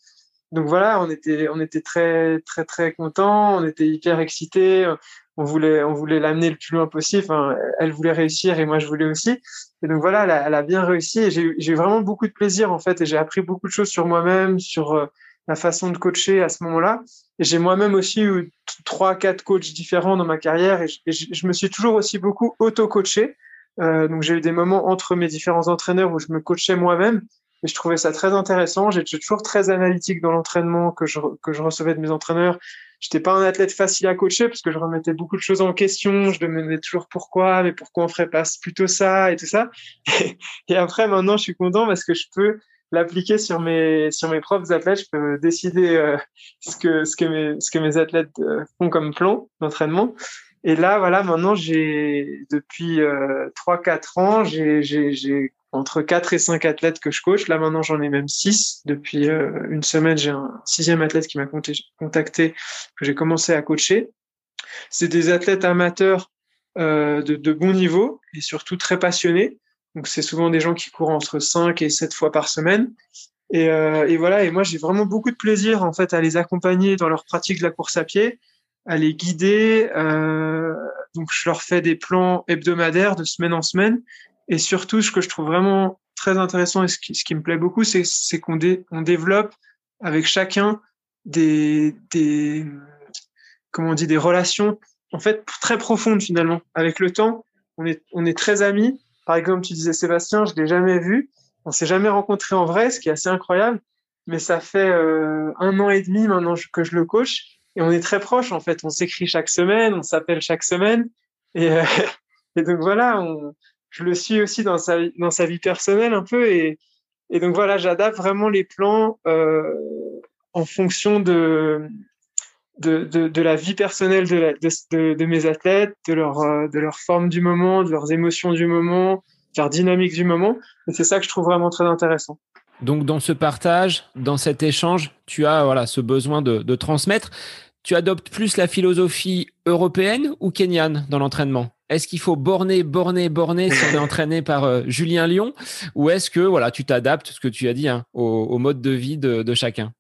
Donc voilà, on était, on était très, très, très contents, on était hyper excités, on voulait, on voulait l'amener le plus loin possible. Enfin, elle voulait réussir et moi je voulais aussi. Et donc voilà, elle a, bien réussi et j'ai eu vraiment beaucoup de plaisir en fait et j'ai appris beaucoup de choses sur moi-même, sur la façon de coacher à ce moment-là. Et j'ai moi-même aussi eu trois, quatre coachs différents dans ma carrière et je, me suis toujours aussi beaucoup auto-coaché. Euh, donc j'ai eu des moments entre mes différents entraîneurs où je me coachais moi-même et je trouvais ça très intéressant. J'étais toujours très analytique dans l'entraînement que je, que je recevais de mes entraîneurs. J'étais pas un athlète facile à coacher parce que je remettais beaucoup de choses en question. Je demandais toujours pourquoi, mais pourquoi on ferait pas plutôt ça et tout ça. Et après, maintenant, je suis content parce que je peux l'appliquer sur mes sur mes propres athlètes. Je peux décider euh, ce que ce que mes ce que mes athlètes euh, font comme plan d'entraînement. Et là, voilà, maintenant j'ai depuis euh, trois quatre ans, j'ai j'ai entre 4 et 5 athlètes que je coach. Là, maintenant, j'en ai même 6. Depuis une semaine, j'ai un sixième athlète qui m'a contacté, que j'ai commencé à coacher. C'est des athlètes amateurs de, de bon niveau et surtout très passionnés. Donc c'est souvent des gens qui courent entre 5 et 7 fois par semaine. Et, euh, et voilà, et moi j'ai vraiment beaucoup de plaisir en fait à les accompagner dans leur pratique de la course à pied, à les guider. Euh, donc je leur fais des plans hebdomadaires de semaine en semaine. Et surtout, ce que je trouve vraiment très intéressant et ce qui, ce qui me plaît beaucoup, c'est, qu'on on développe avec chacun des, des, comment on dit, des relations en fait très profondes finalement. Avec le temps, on est, on est très amis par exemple, tu disais Sébastien, je l'ai jamais vu. On s'est jamais rencontré en vrai, ce qui est assez incroyable. mais ça fait un an et demi maintenant que je le coach et on est très proches en fait. On s'écrit chaque semaine, on s'appelle chaque semaine et, et donc voilà, je le suis aussi dans sa, dans sa vie personnelle un peu et, et donc voilà, j'adapte vraiment les plans en fonction de, de, de, de, la vie personnelle de, de, de, mes athlètes, de leur, euh, de leur forme du moment, de leurs émotions du moment, de leur dynamique du moment. Et c'est ça que je trouve vraiment très intéressant. Donc dans ce partage, dans cet échange, tu as voilà ce besoin de, de transmettre. Tu adoptes plus la philosophie européenne ou kenyane dans l'entraînement? Est-ce qu'il faut borner, borner, borner si on est entraîné par euh, Julien Lyon? Ou est-ce que voilà, tu t'adaptes, ce que tu as dit, hein, au, au, mode de vie de, de chacun?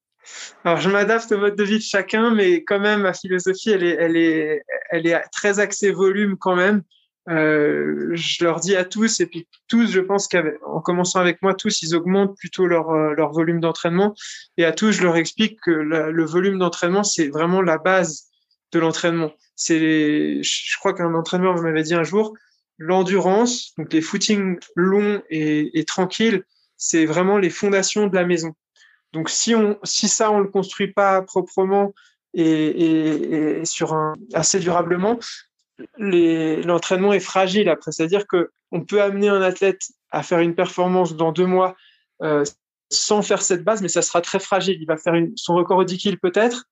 Alors, je m'adapte au mode de vie de chacun, mais quand même, ma philosophie, elle est, elle est, elle est très axée volume quand même. Euh, je leur dis à tous, et puis tous, je pense qu'en commençant avec moi, tous, ils augmentent plutôt leur, euh, leur volume d'entraînement. Et à tous, je leur explique que le volume d'entraînement, c'est vraiment la base de l'entraînement. C'est, je crois qu'un entraîneur m'avait dit un jour, l'endurance, donc les footings longs et, et tranquilles, c'est vraiment les fondations de la maison. Donc si on, si ça on le construit pas proprement et, sur un assez durablement, l'entraînement est fragile après. C'est-à-dire que on peut amener un athlète à faire une performance dans deux mois euh, sans faire cette base, mais ça sera très fragile. Il va faire son record au 10 kills peut-être,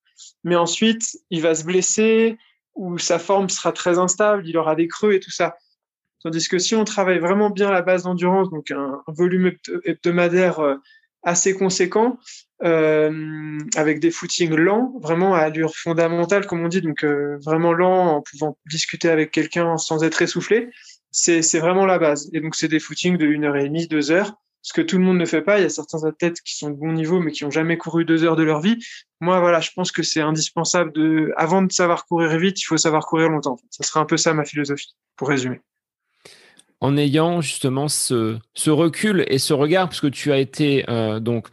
mais ensuite il va se blesser ou sa forme sera très instable, il aura des creux et tout ça. Tandis que si on travaille vraiment bien la base d'endurance, donc un, un, volume hebdomadaire euh, assez conséquent, euh, avec des footings lents, vraiment à allure fondamentale, comme on dit, donc euh, vraiment lent, en pouvant discuter avec quelqu'un sans être essoufflé, c'est vraiment la base. Et donc, c'est des footings de 1 heure et demie, 2 heures, ce que tout le monde ne fait pas. Il y a certains athlètes qui sont de bon niveau, mais qui n'ont jamais couru deux heures de leur vie. Moi, voilà, je pense que c'est indispensable de, avant de savoir courir vite, il faut savoir courir longtemps. Ça serait un peu ça ma philosophie, pour résumer en ayant justement ce, recul et ce regard, puisque tu as été euh, donc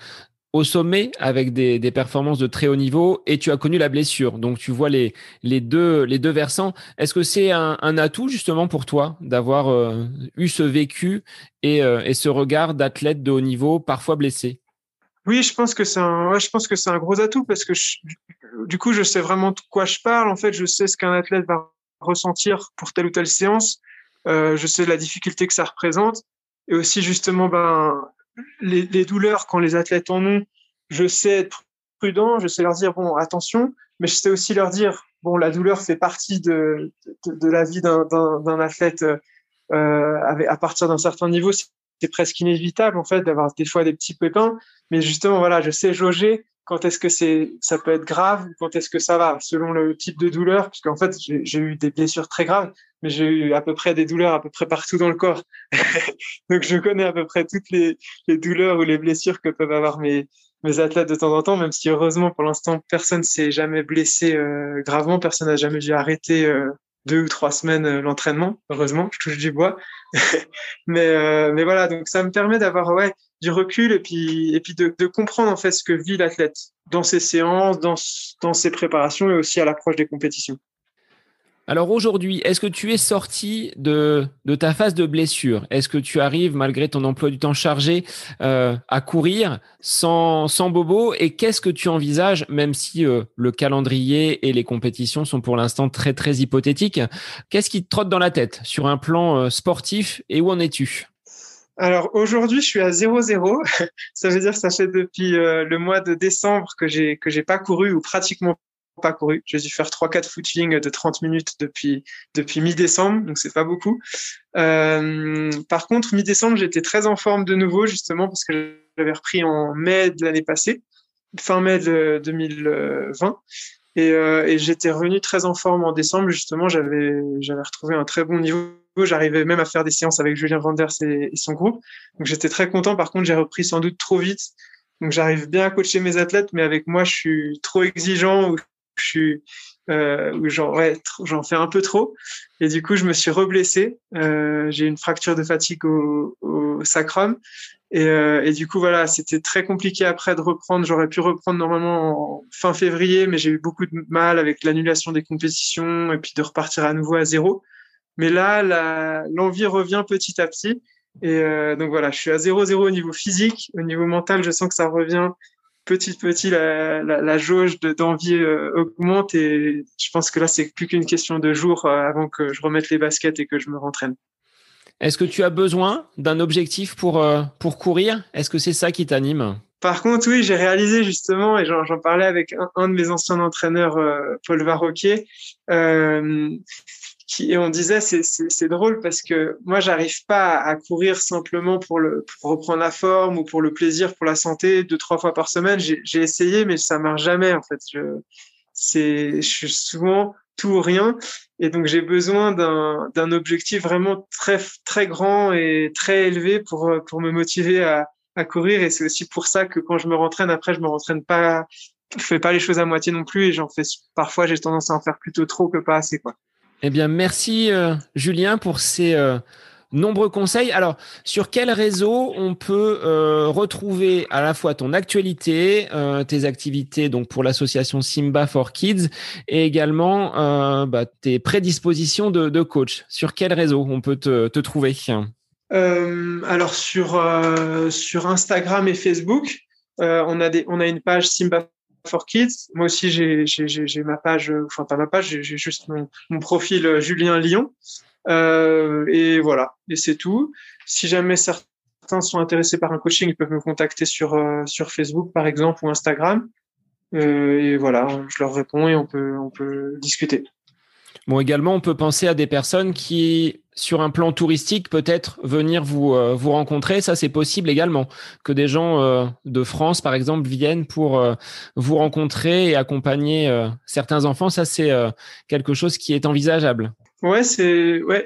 au sommet avec des, performances de très haut niveau et tu as connu la blessure. Donc tu vois les, deux, versants. Est-ce que c'est un, atout justement pour toi d'avoir euh, eu ce vécu et, euh, et ce regard d'athlète de haut niveau, parfois blessé? Oui, je pense que c'est un, je pense que un gros atout parce que du coup, je sais vraiment de quoi je parle. En fait, je sais ce qu'un athlète va ressentir pour telle ou telle séance. Euh, je sais la difficulté que ça représente et aussi justement ben les, douleurs quand les athlètes en ont. Je sais être prudent, je sais leur dire bon attention, mais je sais aussi leur dire bon la douleur fait partie de la vie d'un athlète euh, à partir d'un certain niveau. C'est presque inévitable en fait d'avoir des fois des petits pépins, mais justement voilà, je sais jauger quand est-ce que c'est ça peut être grave quand est-ce que ça va selon le type de douleur parce qu'en fait j'ai eu des blessures très graves mais j'ai eu à peu près des douleurs à peu près partout dans le corps. Donc je connais à peu près toutes les, douleurs ou les blessures que peuvent avoir mes athlètes de temps en temps même si heureusement pour l'instant personne s'est jamais blessé euh, gravement. Personne n'a jamais dû arrêter euh, deux ou trois semaines euh, l'entraînement. Heureusement je touche du bois. Mais mais voilà donc ça me permet d'avoir ouais du recul et puis, et puis de, comprendre en fait ce que vit l'athlète dans ses séances, dans, dans ses préparations et aussi à l'approche des compétitions. Alors aujourd'hui, est-ce que tu es sorti de, de ta phase de blessure? Est-ce que tu arrives, malgré ton emploi du temps chargé, euh, à courir sans, sans bobo? Et qu'est-ce que tu envisages, même si euh, le calendrier et les compétitions sont pour l'instant très très hypothétiques Qu'est-ce qui te trotte dans la tête sur un plan euh, sportif et où en es-tu? Alors aujourd'hui, je suis à 0-0. ça veut dire que ça fait depuis euh, le mois de décembre que j'ai que j'ai pas couru ou pratiquement pas couru. J'ai dû faire trois quatre footings de 30 minutes depuis depuis mi-décembre, donc c'est pas beaucoup. Euh, par contre, mi-décembre, j'étais très en forme de nouveau justement parce que j'avais repris en mai de l'année passée, fin mai de 2020. Et, euh, et j'étais revenu très en forme en décembre. Justement, j'avais retrouvé un très bon niveau J'arrivais même à faire des séances avec Julien Vanders et, son groupe. Donc j'étais très content. Par contre, j'ai repris sans doute trop vite. Donc j'arrive bien à coacher mes athlètes, mais avec moi, je suis trop exigeant ou euh, j'en fais un peu trop. Et du coup, je me suis reblessé. Euh, j'ai une fracture de fatigue au, sacrum. Et, euh, et, du coup, voilà, c'était très compliqué après de reprendre. J'aurais pu reprendre normalement en fin février, mais j'ai eu beaucoup de mal avec l'annulation des compétitions et puis de repartir à nouveau à zéro. Mais là, l'envie revient petit à petit. Et euh, donc voilà, je suis à 0-0 au niveau physique. Au niveau mental, je sens que ça revient petit petit la, la, la jauge d'envie euh, augmente et je pense que là c'est plus qu'une question de jours euh, avant que je remette les baskets et que je me rentraîne. Est-ce que tu as besoin d'un objectif pour pour courir? Est-ce que c'est ça qui t'anime? Par contre, oui, j'ai réalisé justement et j'en parlais avec un, un, de mes anciens entraîneurs, Paul Varroquier. Et on disait c'est drôle parce que moi j'arrive pas à courir simplement pour le pour reprendre la forme ou pour le plaisir pour la santé deux trois fois par semaine. J'ai essayé mais ça marche jamais en fait. Je je suis souvent tout ou rien. Et donc j'ai besoin d'un d'un objectif vraiment très très grand et très élevé pour pour me motiver à à courir. Et c'est aussi pour ça que quand je me rentraîne après je me rentraîne pas je fais pas les choses à moitié non plus et j'en fais parfois j'ai tendance à en faire plutôt trop que pas assez quoi eh bien, merci euh, Julien pour ces euh, nombreux conseils. Alors, sur quel réseau on peut euh, retrouver à la fois ton actualité, tes activités donc pour l'association Simba for Kids et également bah, tes prédispositions de, coach? Sur quel réseau on peut te, te trouver? Alors sur sur Instagram et Facebook, on a des on a une page Simba for Kids. Moi aussi, j'ai ma page, enfin pas ma page, j'ai juste mon, mon, profil euh, Julien Lyon. Euh, et voilà, et c'est tout. Si jamais certains sont intéressés par un coaching, ils peuvent me contacter sur euh, sur Facebook par exemple ou Instagram. Euh, et voilà, je leur réponds et on peut on peut discuter. Bon, également, on peut penser à des personnes qui, sur un plan touristique, peut-être venir vous, euh, vous rencontrer. Ça, c'est possible également. Que des gens euh, de France, par exemple, viennent pour euh, vous rencontrer et accompagner certains enfants. Ça, c'est quelque chose qui est envisageable. Ouais, c'est ouais,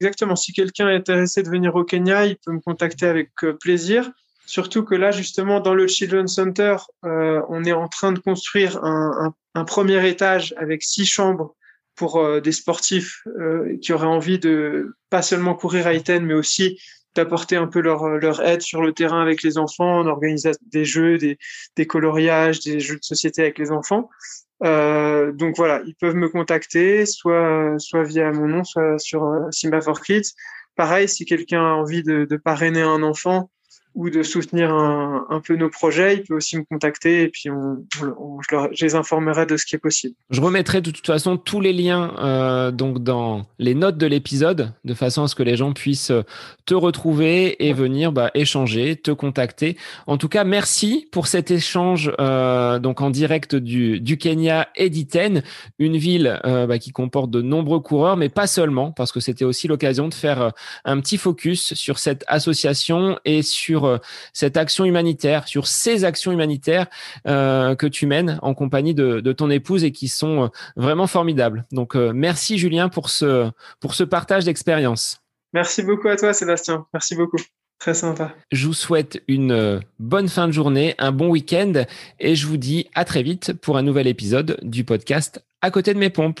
exactement. Si quelqu'un est intéressé de venir au Kenya, il peut me contacter avec plaisir. Surtout que là, justement, dans le Children's Center, on est en train de construire un, un, un premier étage avec six chambres pour euh, des sportifs euh, qui auraient envie de pas seulement courir à Iten, mais aussi d'apporter un peu leur, leur aide sur le terrain avec les enfants, on organise des jeux, des, des coloriages, des jeux de société avec les enfants. Euh, donc voilà, ils peuvent me contacter, soit soit via mon nom, soit sur euh, Simba for Kids. Pareil, si quelqu'un a envie de, de parrainer un enfant, ou de soutenir un, peu nos projets, il peut aussi me contacter et puis je, les informerai de ce qui est possible. Je remettrai de toute façon tous les liens euh, donc dans les notes de l'épisode de façon à ce que les gens puissent te retrouver et venir bah, échanger, te contacter. En tout cas, merci pour cet échange euh, donc en direct du, du Kenya et d'Iten, une ville euh, bah, qui comporte de nombreux coureurs, mais pas seulement, parce que c'était aussi l'occasion de faire un petit focus sur cette association et sur euh, cette action humanitaire, sur ces actions humanitaires euh, que tu mènes en compagnie de, ton épouse et qui sont euh, vraiment formidables. Donc merci Julien pour ce, pour ce partage d'expérience. Merci beaucoup à toi Sébastien. Merci beaucoup. Très sympa. Je vous souhaite une bonne fin de journée, un bon week-end et je vous dis à très vite pour un nouvel épisode du podcast À côté de mes pompes.